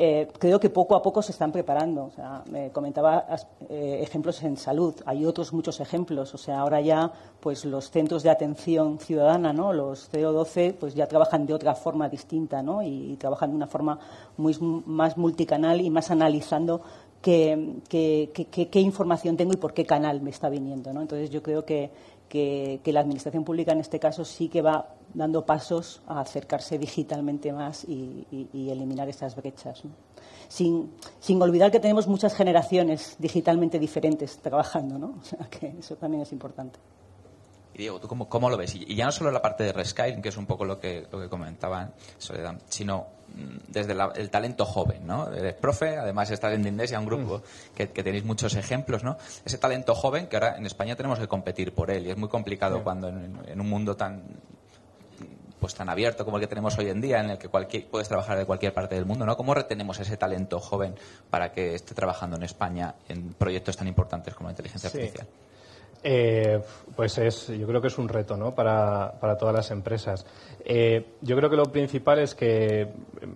eh, creo que poco a poco se están preparando. O sea, me comentaba eh, ejemplos en salud. Hay otros muchos ejemplos. O sea, ahora ya, pues los centros de atención ciudadana, ¿no? Los CO12, pues ya trabajan de otra forma distinta, ¿no? Y, trabajan de una forma muy, más multicanal y más analizando qué, qué, información tengo y por qué canal me está viniendo, ¿no? Entonces, yo creo que, que, la Administración Pública en este caso sí que va dando pasos a acercarse digitalmente más y, eliminar estas brechas. Sin, olvidar que tenemos muchas generaciones digitalmente diferentes trabajando, ¿no? O sea que eso también es importante. Y Diego, ¿tú cómo, lo ves? Y ya no solo la parte de Reskype, que es un poco lo que, lo que comentaban Soledad, sino mm, desde el talento joven, ¿no? Eres profe, además estás en Dindesia, un grupo mm. que, tenéis muchos ejemplos, ¿no? Ese talento joven que ahora en España tenemos que competir por él y es muy complicado cuando en, un mundo tan pues tan abierto como el que tenemos hoy en día, en el que cualquier, puedes trabajar de cualquier parte del mundo, ¿no? ¿Cómo retenemos ese talento joven para que esté trabajando en España en proyectos tan importantes como la inteligencia artificial? Eh, pues es, yo creo que es un reto ¿no? para, para todas las empresas. Eh, yo creo que lo principal es que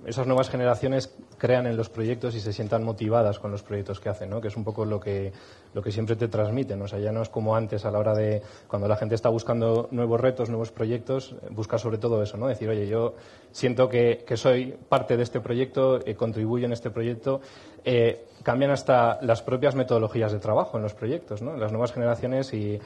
esas nuevas generaciones crean en los proyectos y se sientan motivadas con los proyectos que hacen, ¿no? que es un poco lo que, lo que siempre te transmiten. O sea, ya no es como antes a la hora de cuando la gente está buscando nuevos retos, nuevos proyectos, busca sobre todo eso, ¿no? decir, oye, yo siento que, que soy parte de este proyecto, eh, contribuyo en este proyecto. Eh, cambian hasta las propias metodologías de trabajo en los proyectos, ¿no? Las nuevas generaciones y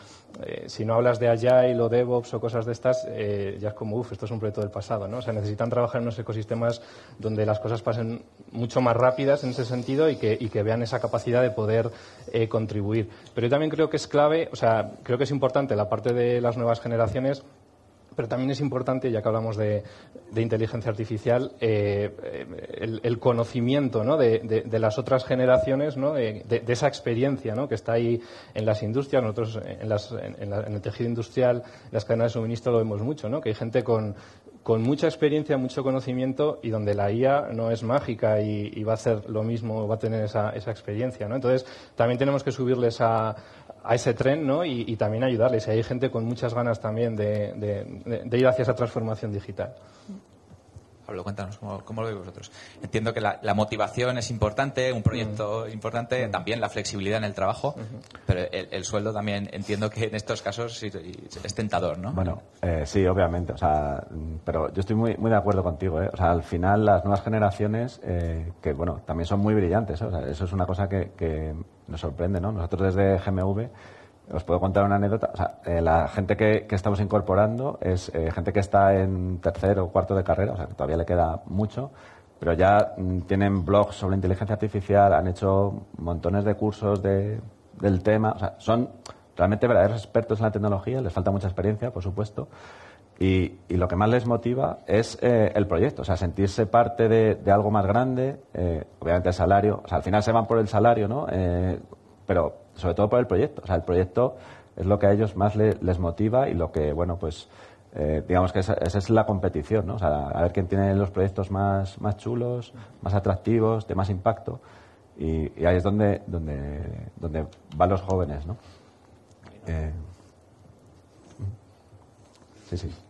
eh, si no hablas de Agile o DevOps o cosas de estas, ya es como, uff, esto es un proyecto del pasado, ¿no? O sea, necesitan trabajar en unos ecosistemas donde las cosas pasen mucho más rápidas en ese sentido y que, vean esa capacidad de poder eh, contribuir. Pero yo también creo que es clave, o sea, creo que es importante la parte de las nuevas generaciones pero también es importante, ya que hablamos de, inteligencia artificial, eh, el, conocimiento de, las otras generaciones, ¿no? de, esa experiencia que está ahí en las industrias. Nosotros en, el tejido industrial, en las cadenas de suministro lo vemos mucho, ¿no? que hay gente con, mucha experiencia, mucho conocimiento y donde la IA no es mágica y, va a hacer lo mismo, va a tener esa, esa experiencia. ¿no? Entonces, también tenemos que subirles a, a ese tren ¿no? y, también ayudarles. Y hay gente con muchas ganas también de, ir hacia esa transformación digital. Pablo, cuéntanos, ¿cómo, lo veis vosotros? Entiendo que la, motivación es importante, un proyecto mm. importante, también la flexibilidad en el trabajo, pero el, sueldo también entiendo que en estos casos es tentador, ¿no? Bueno, eh, sí, obviamente, o sea, pero yo estoy muy, muy de acuerdo contigo, ¿eh? O sea, al final las nuevas generaciones, eh, que bueno, también son muy brillantes, o sea, eso es una cosa que, que nos sorprende, ¿no? Nosotros desde GMV os puedo contar una anécdota. Eh, la gente que, estamos incorporando es eh, gente que está en tercero o cuarto de carrera, o sea, que todavía le queda mucho, pero ya mm, tienen blogs sobre inteligencia artificial, han hecho montones de cursos de, del tema. Son realmente verdaderos expertos en la tecnología, les falta mucha experiencia, por supuesto. Y, y lo que más les motiva es eh, el proyecto, o sea, sentirse parte de, de algo más grande, obviamente el salario, o sea, al final se van por el salario, ¿no? pero sobre todo por el proyecto. O sea, el proyecto es lo que a ellos más les motiva y lo que, bueno, pues eh, digamos que esa, es la competición, ¿no? O sea, a ver quién tiene los proyectos más, más chulos, más atractivos, de más impacto. Y, ahí es donde, donde, donde van los jóvenes, ¿no? Eh, sí, sí.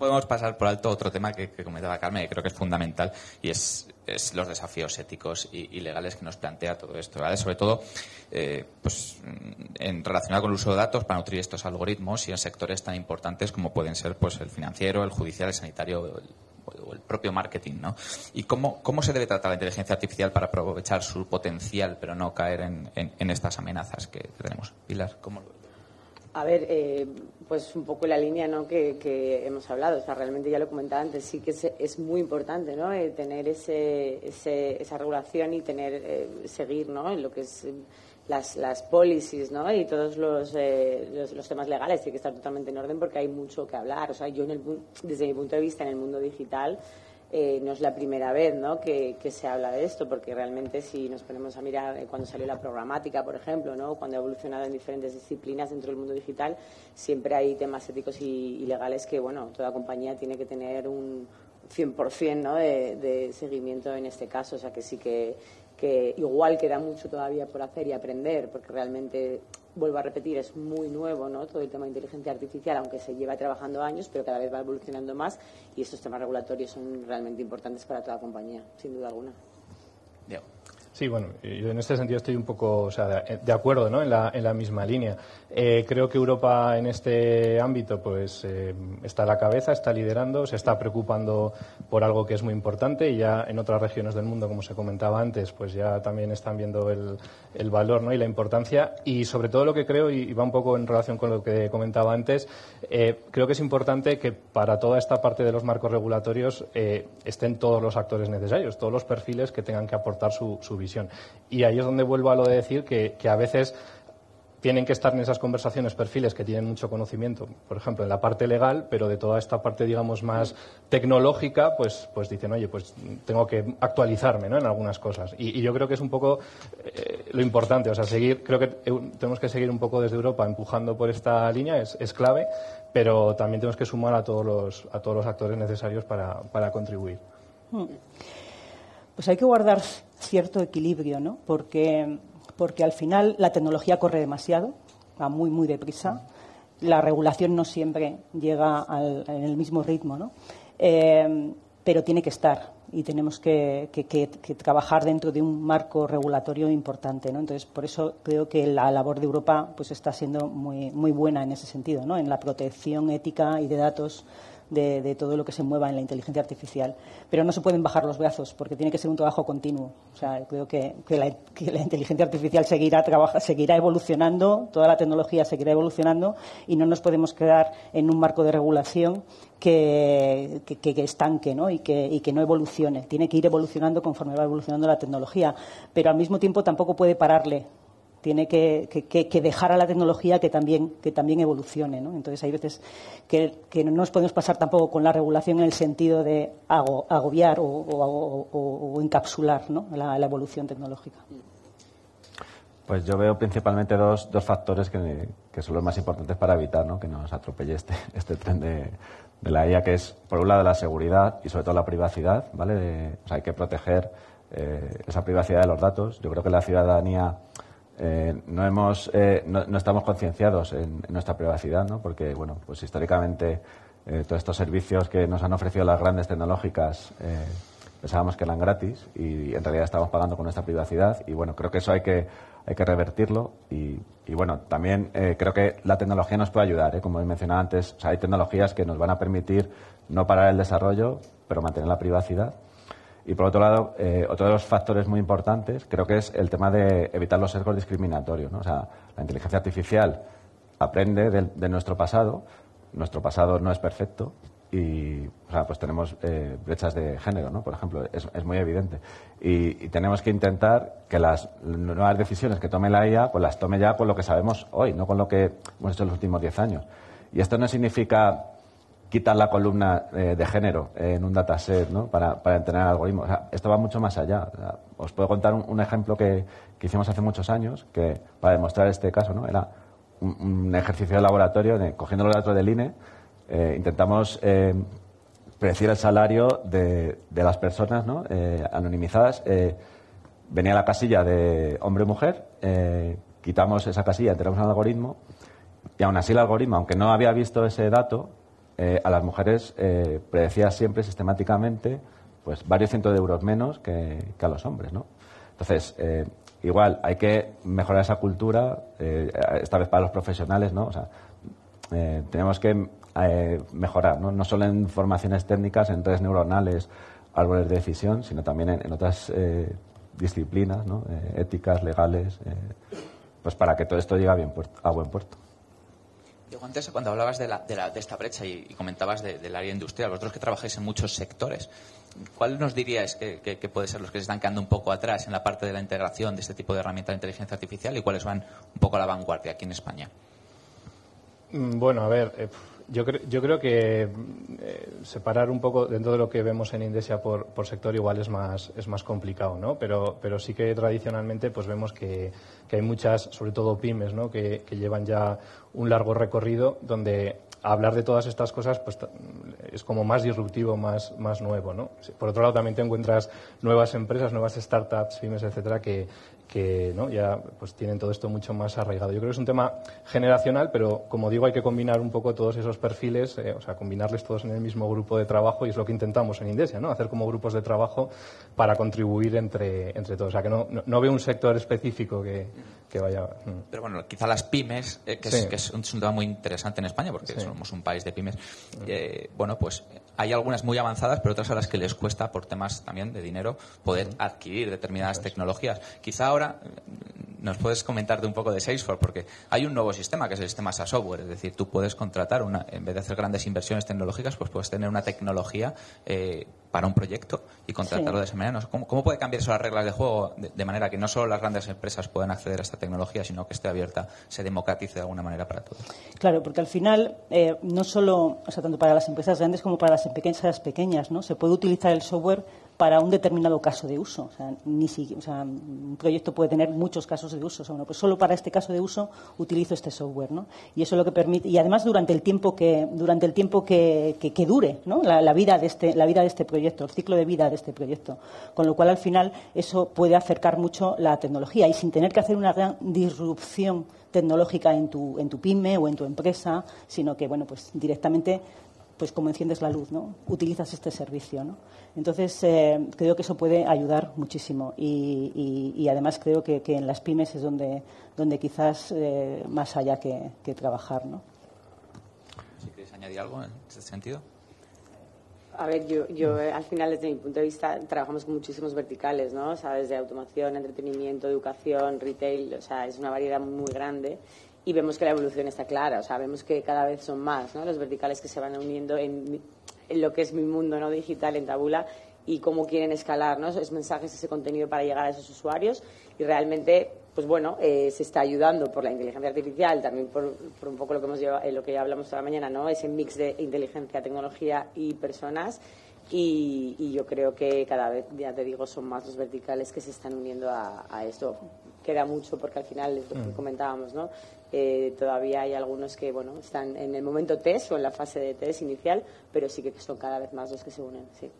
Podemos pasar por alto otro tema que, comentaba Carmen, que creo que es fundamental, y es, los desafíos éticos y, legales que nos plantea todo esto. Sobre todo, eh, pues, en relacionado con el uso de datos para nutrir estos algoritmos y en sectores tan importantes como pueden ser pues, el financiero, el judicial, el sanitario o el, propio marketing. ¿no? ¿Y cómo, cómo se debe tratar la inteligencia artificial para aprovechar su potencial, pero no caer en, estas amenazas que, tenemos? Pilar, ¿cómo lo a ver, eh, pues un poco la línea ¿no? que, hemos hablado. O sea, realmente ya lo comentaba antes, sí que es, muy importante ¿no? Eh, tener ese, esa regulación y tener eh, seguir ¿no? en lo que es las, las policies ¿no? y todos los, los, temas legales. Tiene que estar totalmente en orden porque hay mucho que hablar. O sea, yo, en el, desde mi punto de vista, en el mundo digital, eh, no es la primera vez ¿no? que, se habla de esto, porque realmente si nos ponemos a mirar eh, cuando salió la programática, por ejemplo, ¿no? cuando ha evolucionado en diferentes disciplinas dentro del mundo digital, siempre hay temas éticos y, legales que bueno, toda compañía tiene que tener un 100% ¿no? de, de seguimiento en este caso. O sea que sí que, que igual queda mucho todavía por hacer y aprender, porque realmente vuelvo a repetir, es muy nuevo, ¿no? Todo el tema de inteligencia artificial, aunque se lleva trabajando años, pero cada vez va evolucionando más y estos temas regulatorios son realmente importantes para toda compañía, sin duda alguna. Sí, bueno, yo en este sentido estoy un poco o sea, de, acuerdo ¿no? en, la, en la misma línea. Eh, creo que Europa en este ámbito pues, eh, está a la cabeza, está liderando, se está preocupando por algo que es muy importante y ya en otras regiones del mundo, como se comentaba antes, pues ya también están viendo el, valor ¿no? y la importancia. Y sobre todo lo que creo, y va un poco en relación con lo que comentaba antes, eh, creo que es importante que para toda esta parte de los marcos regulatorios estén todos los actores necesarios, todos los perfiles que tengan que aportar su Y ahí es donde vuelvo a lo de decir que, a veces tienen que estar en esas conversaciones perfiles que tienen mucho conocimiento, por ejemplo, en la parte legal, pero de toda esta parte, digamos, más tecnológica, pues, pues dicen, oye, pues tengo que actualizarme ¿no? en algunas cosas. Y, yo creo que es un poco eh, lo importante, o sea, seguir, creo que tenemos que seguir un poco desde Europa empujando por esta línea, es, es clave, pero también tenemos que sumar a todos los, a todos los actores necesarios para, para contribuir. Hmm pues hay que guardar cierto equilibrio, ¿no? Porque, porque al final la tecnología corre demasiado, va muy, muy deprisa. La regulación no siempre llega en el mismo ritmo, ¿no? Eh, pero tiene que estar y tenemos que, trabajar dentro de un marco regulatorio importante. ¿no? Entonces, por eso creo que la labor de Europa pues, está siendo muy, muy buena en ese sentido, ¿no? en la protección ética y de datos de, todo lo que se mueva en la inteligencia artificial. Pero no se pueden bajar los brazos porque tiene que ser un trabajo continuo. O sea, creo que, la, inteligencia artificial seguirá, seguirá evolucionando, toda la tecnología seguirá evolucionando y no nos podemos quedar en un marco de regulación que, estanque ¿no? Y, que, y que no evolucione. Tiene que ir evolucionando conforme va evolucionando la tecnología, pero al mismo tiempo tampoco puede pararle tiene que, dejar a la tecnología que también, que también evolucione. ¿no? Entonces hay veces que, no nos podemos pasar tampoco con la regulación en el sentido de agobiar o, encapsular la, evolución tecnológica. Pues yo veo principalmente dos, factores que, son los más importantes para evitar que nos atropelle este, [laughs] este tren de, la IA, que es, por un lado, la seguridad y sobre todo la privacidad. ¿vale? hay que proteger eh, esa privacidad de los datos. Yo creo que la ciudadanía eh, no, hemos, eh, no, estamos concienciados en, nuestra privacidad, ¿no? porque bueno, pues históricamente eh, todos estos servicios que nos han ofrecido las grandes tecnológicas pensábamos que eran gratis y en realidad estamos pagando con nuestra privacidad y bueno, creo que eso hay que, hay que revertirlo y, bueno, también creo que la tecnología nos puede ayudar, como he mencionado antes, hay tecnologías que nos van a permitir no parar el desarrollo, pero mantener la privacidad y por otro lado, eh, otro de los factores muy importantes creo que es el tema de evitar los sesgos discriminatorios. ¿no? O sea, la inteligencia artificial aprende de, nuestro pasado, nuestro pasado no es perfecto y o sea, pues tenemos eh, brechas de género, ¿no? por ejemplo, es, es muy evidente. Y, tenemos que intentar que las nuevas decisiones que tome la IA, pues las tome ya con lo que sabemos hoy, no con lo que hemos hecho en los últimos diez años. Y esto no significa quitar la columna eh, de género en un dataset para, entrenar algoritmos. esto va mucho más allá. os puedo contar un, ejemplo que, hicimos hace muchos años que para demostrar este caso. ¿no? Era un, ejercicio de laboratorio, de, cogiendo los datos del INE, eh, intentamos eh, predecir el salario de, las personas ¿no? anonimizadas. venía la casilla de hombre o mujer, quitamos esa casilla, entramos en el algoritmo y aún así el algoritmo, aunque no había visto ese dato, eh, a las mujeres eh, predecía siempre sistemáticamente pues varios cientos de euros menos que, a los hombres, ¿no? Entonces, eh, igual hay que mejorar esa cultura, esta vez para los profesionales, ¿no? O sea, tenemos que mejorar, ¿no? no solo en formaciones técnicas, en redes neuronales, árboles de decisión, sino también en, otras disciplinas, ¿no? éticas, legales, pues para que todo esto llegue bien a buen puerto. Antes cuando hablabas de, esta brecha y, comentabas del área industrial, vosotros que trabajáis en muchos sectores, ¿cuál nos diríais que, puede ser los que se están quedando un poco atrás en la parte de la integración de este tipo de herramientas de inteligencia artificial y cuáles van un poco a la vanguardia aquí en España? Mm, bueno, a ver, yo, yo creo que eh, separar un poco dentro de lo que vemos en Indesia por, sector igual es más, es más complicado, ¿no? Pero, pero sí que tradicionalmente pues vemos que, hay muchas, sobre todo pymes, ¿no? Que, llevan ya un largo recorrido donde hablar de todas estas cosas pues es como más disruptivo, más, más nuevo, ¿no? Por otro lado también te encuentras nuevas empresas, nuevas startups, pymes, etcétera, que, que ¿no? ya pues tienen todo esto mucho más arraigado. Yo creo que es un tema generacional, pero como digo, hay que combinar un poco todos esos perfiles, eh, o sea, combinarles todos en el mismo grupo de trabajo y es lo que intentamos en Indesia, ¿no? Hacer como grupos de trabajo para contribuir entre, entre todos. O sea, que no, no, veo un sector específico que, que vaya. Mm. Pero bueno, quizá las pymes, eh, que, es, que, es, un, tema muy interesante en España, porque somos un país de pymes, mm. eh, bueno, pues hay algunas muy avanzadas, pero otras a las que les cuesta, por temas también de dinero, poder mm. adquirir determinadas tecnologías. Quizá ahora nos puedes comentar de un poco de Salesforce, porque hay un nuevo sistema que es el sistema SaaS Software, es decir, tú puedes contratar, una, en vez de hacer grandes inversiones tecnológicas, pues puedes tener una tecnología eh, para un proyecto y contratarlo de esa manera. ¿Cómo, puede cambiar eso las reglas de juego de, manera que no solo las grandes empresas puedan acceder a esta tecnología, sino que esté abierta, se democratice de alguna manera para todos? Claro, porque al final, eh, no solo, o sea, tanto para las empresas grandes como para las empresas pequeñas, ¿no? Se puede utilizar el software para un determinado caso de uso. O sea, ni sea, un proyecto puede tener muchos casos de uso. O sea, bueno, pues solo para este caso de uso utilizo este software, ¿no? Y eso es lo que permite y además durante el tiempo que durante el tiempo que, que, dure, ¿no? La, vida de este la vida de este proyecto, el ciclo de vida de este proyecto. Con lo cual al final eso puede acercar mucho la tecnología y sin tener que hacer una gran disrupción tecnológica en tu, en tu pyme o en tu empresa, sino que bueno pues directamente pues como enciendes la luz, ¿no? Utilizas este servicio, ¿no? Entonces, eh, creo que eso puede ayudar muchísimo y, además creo que, en las pymes es donde, donde quizás eh, más haya que, trabajar, ¿no? ¿Si quieres añadir algo en este sentido? A ver, yo, yo eh, al final, desde mi punto de vista, trabajamos con muchísimos verticales, ¿no? O sea, desde automoción, entretenimiento, educación, retail, o sea, es una variedad muy grande y vemos que la evolución está clara, o sea, vemos que cada vez son más los verticales que se van uniendo en, lo que es mi mundo ¿no? digital en Tabula y cómo quieren escalar ¿no? esos mensajes, ese contenido para llegar a esos usuarios y realmente pues bueno, eh, se está ayudando por la inteligencia artificial, también por, un poco lo que, hemos llevado, eh, lo que ya hablamos toda la mañana, ¿no? ese mix de inteligencia, tecnología y personas. Y, yo creo que cada vez, ya te digo, son más los verticales que se están uniendo a, a esto. Queda mucho porque al final, es lo que mm. comentábamos, ¿no? Eh, todavía hay algunos que bueno están en el momento test o en la fase de test inicial, pero sí que son cada vez más los que se unen. Sí.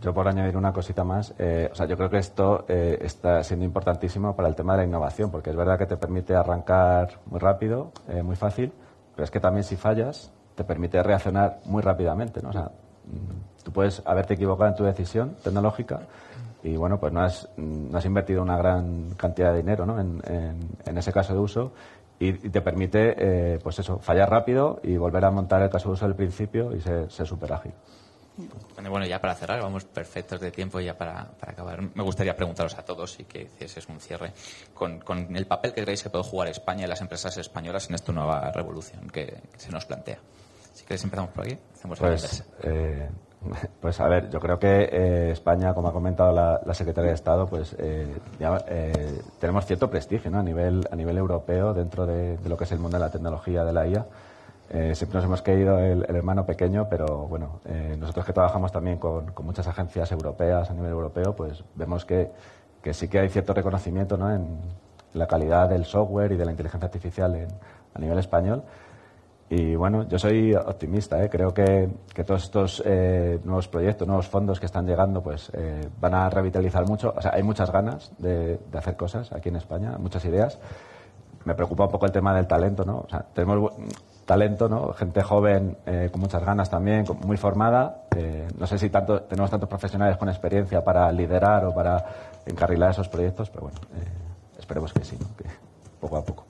Yo por añadir una cosita más, eh, o sea, yo creo que esto eh, está siendo importantísimo para el tema de la innovación, porque es verdad que te permite arrancar muy rápido, muy fácil, pero es que también si fallas te permite reaccionar muy rápidamente, ¿no? O sea, tú puedes haberte equivocado en tu decisión tecnológica y bueno, pues no has, no has invertido una gran cantidad de dinero ¿no? en, en, ese caso de uso y, te permite, eh, pues eso, fallar rápido y volver a montar el caso de uso del principio y ser súper ágil. Bueno, ya para cerrar, vamos perfectos de tiempo ya para, para acabar. Me gustaría preguntaros a todos y que hicieses un cierre con, con, el papel que creéis que puede jugar España y las empresas españolas en esta nueva revolución que, se nos plantea. Queréis empezamos por aquí. Pues, [laughs] Pues a ver, yo creo que eh, España, como ha comentado la, Secretaria de Estado, pues eh, ya, eh, tenemos cierto prestigio ¿no? a, nivel, a nivel europeo dentro de, lo que es el mundo de la tecnología de la IA. siempre nos hemos querido el, hermano pequeño, pero bueno, nosotros que trabajamos también con, muchas agencias europeas a nivel europeo, pues vemos que, que sí que hay cierto reconocimiento ¿no? en la calidad del software y de la inteligencia artificial a nivel español. Y bueno, yo soy optimista, ¿eh? creo que, que, todos estos eh, nuevos proyectos, nuevos fondos que están llegando, pues eh, van a revitalizar mucho. O sea, hay muchas ganas de, hacer cosas aquí en España, muchas ideas. Me preocupa un poco el tema del talento, ¿no? O sea, tenemos talento, ¿no? Gente joven eh, con muchas ganas también, muy formada. no sé si tanto, tenemos tantos profesionales con experiencia para liderar o para encarrilar esos proyectos, pero bueno, esperemos que sí, ¿no? que poco a poco.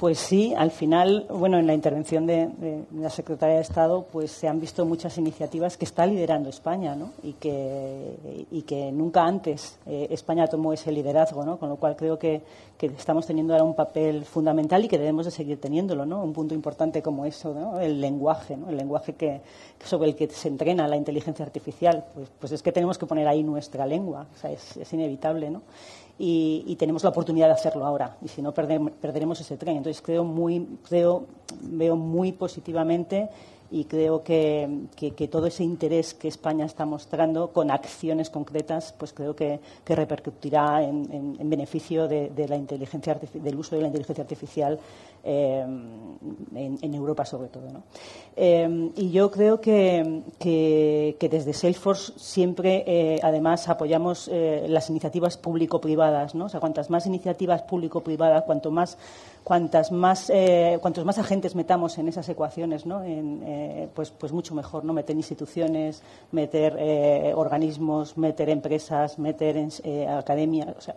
Pues sí, al final, bueno, en la intervención de, la Secretaria de Estado, pues se han visto muchas iniciativas que está liderando España, ¿no? Y que, y que nunca antes eh, España tomó ese liderazgo, ¿no? Con lo cual creo que, estamos teniendo ahora un papel fundamental y que debemos de seguir teniendo, ¿no? Un punto importante como eso, ¿no? El lenguaje, ¿no? El lenguaje que, sobre el que se entrena la inteligencia artificial, pues, pues es que tenemos que poner ahí nuestra lengua, o sea, es, es inevitable, ¿no? Y, tenemos la oportunidad de hacerlo ahora. Y si no, perderemos ese tren. Entonces, creo muy, creo, veo muy positivamente y creo que, todo ese interés que España está mostrando con acciones concretas, pues creo que, repercutirá en, beneficio de, la inteligencia del uso de la inteligencia artificial en, Europa sobre todo. y yo creo que, desde Salesforce siempre, además, apoyamos las iniciativas público-privadas. ¿no? O sea, cuantas más iniciativas público-privadas, cuanto más cuantas más, eh, cuantos más agentes metamos en esas ecuaciones, ¿no? Eh, pues, pues mucho mejor, ¿no? Meter instituciones, meter eh, organismos, meter empresas, meter academia, o sea,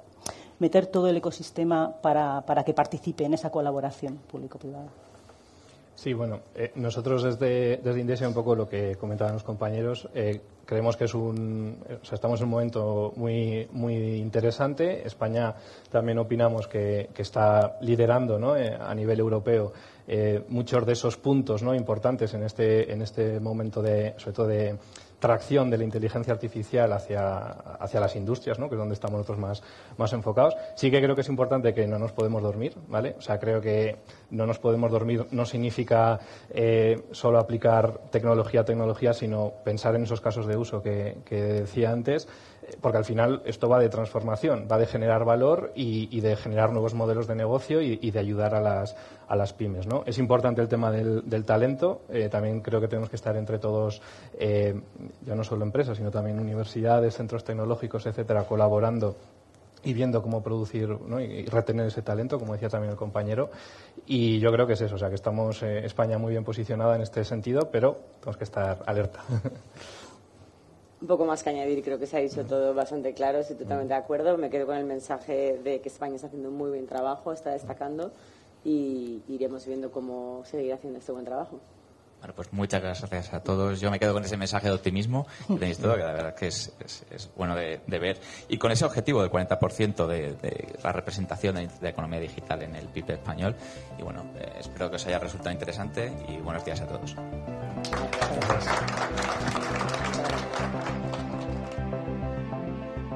meter todo el ecosistema para, para que participe en esa colaboración público-privada. Sí, bueno, nosotros desde, desde Indesia, un poco lo que comentaban los compañeros, creemos que es un, sea, estamos en un momento muy, muy interesante. España también opinamos que, que está liderando ¿no? Eh, a nivel europeo eh, muchos de esos puntos ¿no? importantes en este, en este momento de, sobre todo de tracción de la inteligencia artificial hacia, hacia las industrias, ¿no? que es donde estamos nosotros más, más enfocados. Sí que creo que es importante que no nos podemos dormir, ¿vale? O sea, creo que no nos podemos dormir no significa eh, solo aplicar tecnología a tecnología, sino pensar en esos casos de uso que, decía antes, porque al final esto va de transformación, va de generar valor y, de generar nuevos modelos de negocio y, de ayudar a las, a las pymes. ¿no? Es importante el tema del, talento. Eh, también creo que tenemos que estar entre todos, eh, ya no solo empresas, sino también universidades, centros tecnológicos, etcétera, colaborando y viendo cómo producir y retener ese talento, como decía también el compañero. Y yo creo que es eso, o sea, que estamos eh, España muy bien posicionada en este sentido, pero tenemos que estar alerta. [laughs] Un poco más que añadir, creo que se ha dicho todo bastante claro, estoy totalmente de acuerdo. Me quedo con el mensaje de que España está haciendo un muy buen trabajo, está destacando y iremos viendo cómo seguir haciendo este buen trabajo. Bueno, pues muchas gracias a todos. Yo me quedo con ese mensaje de optimismo que tenéis todo, que la verdad que es, bueno de, ver. Y con ese objetivo del 40% de, de, la representación de la economía digital en el PIB español. Y bueno, eh, espero que os haya resultado interesante y buenos días a todos.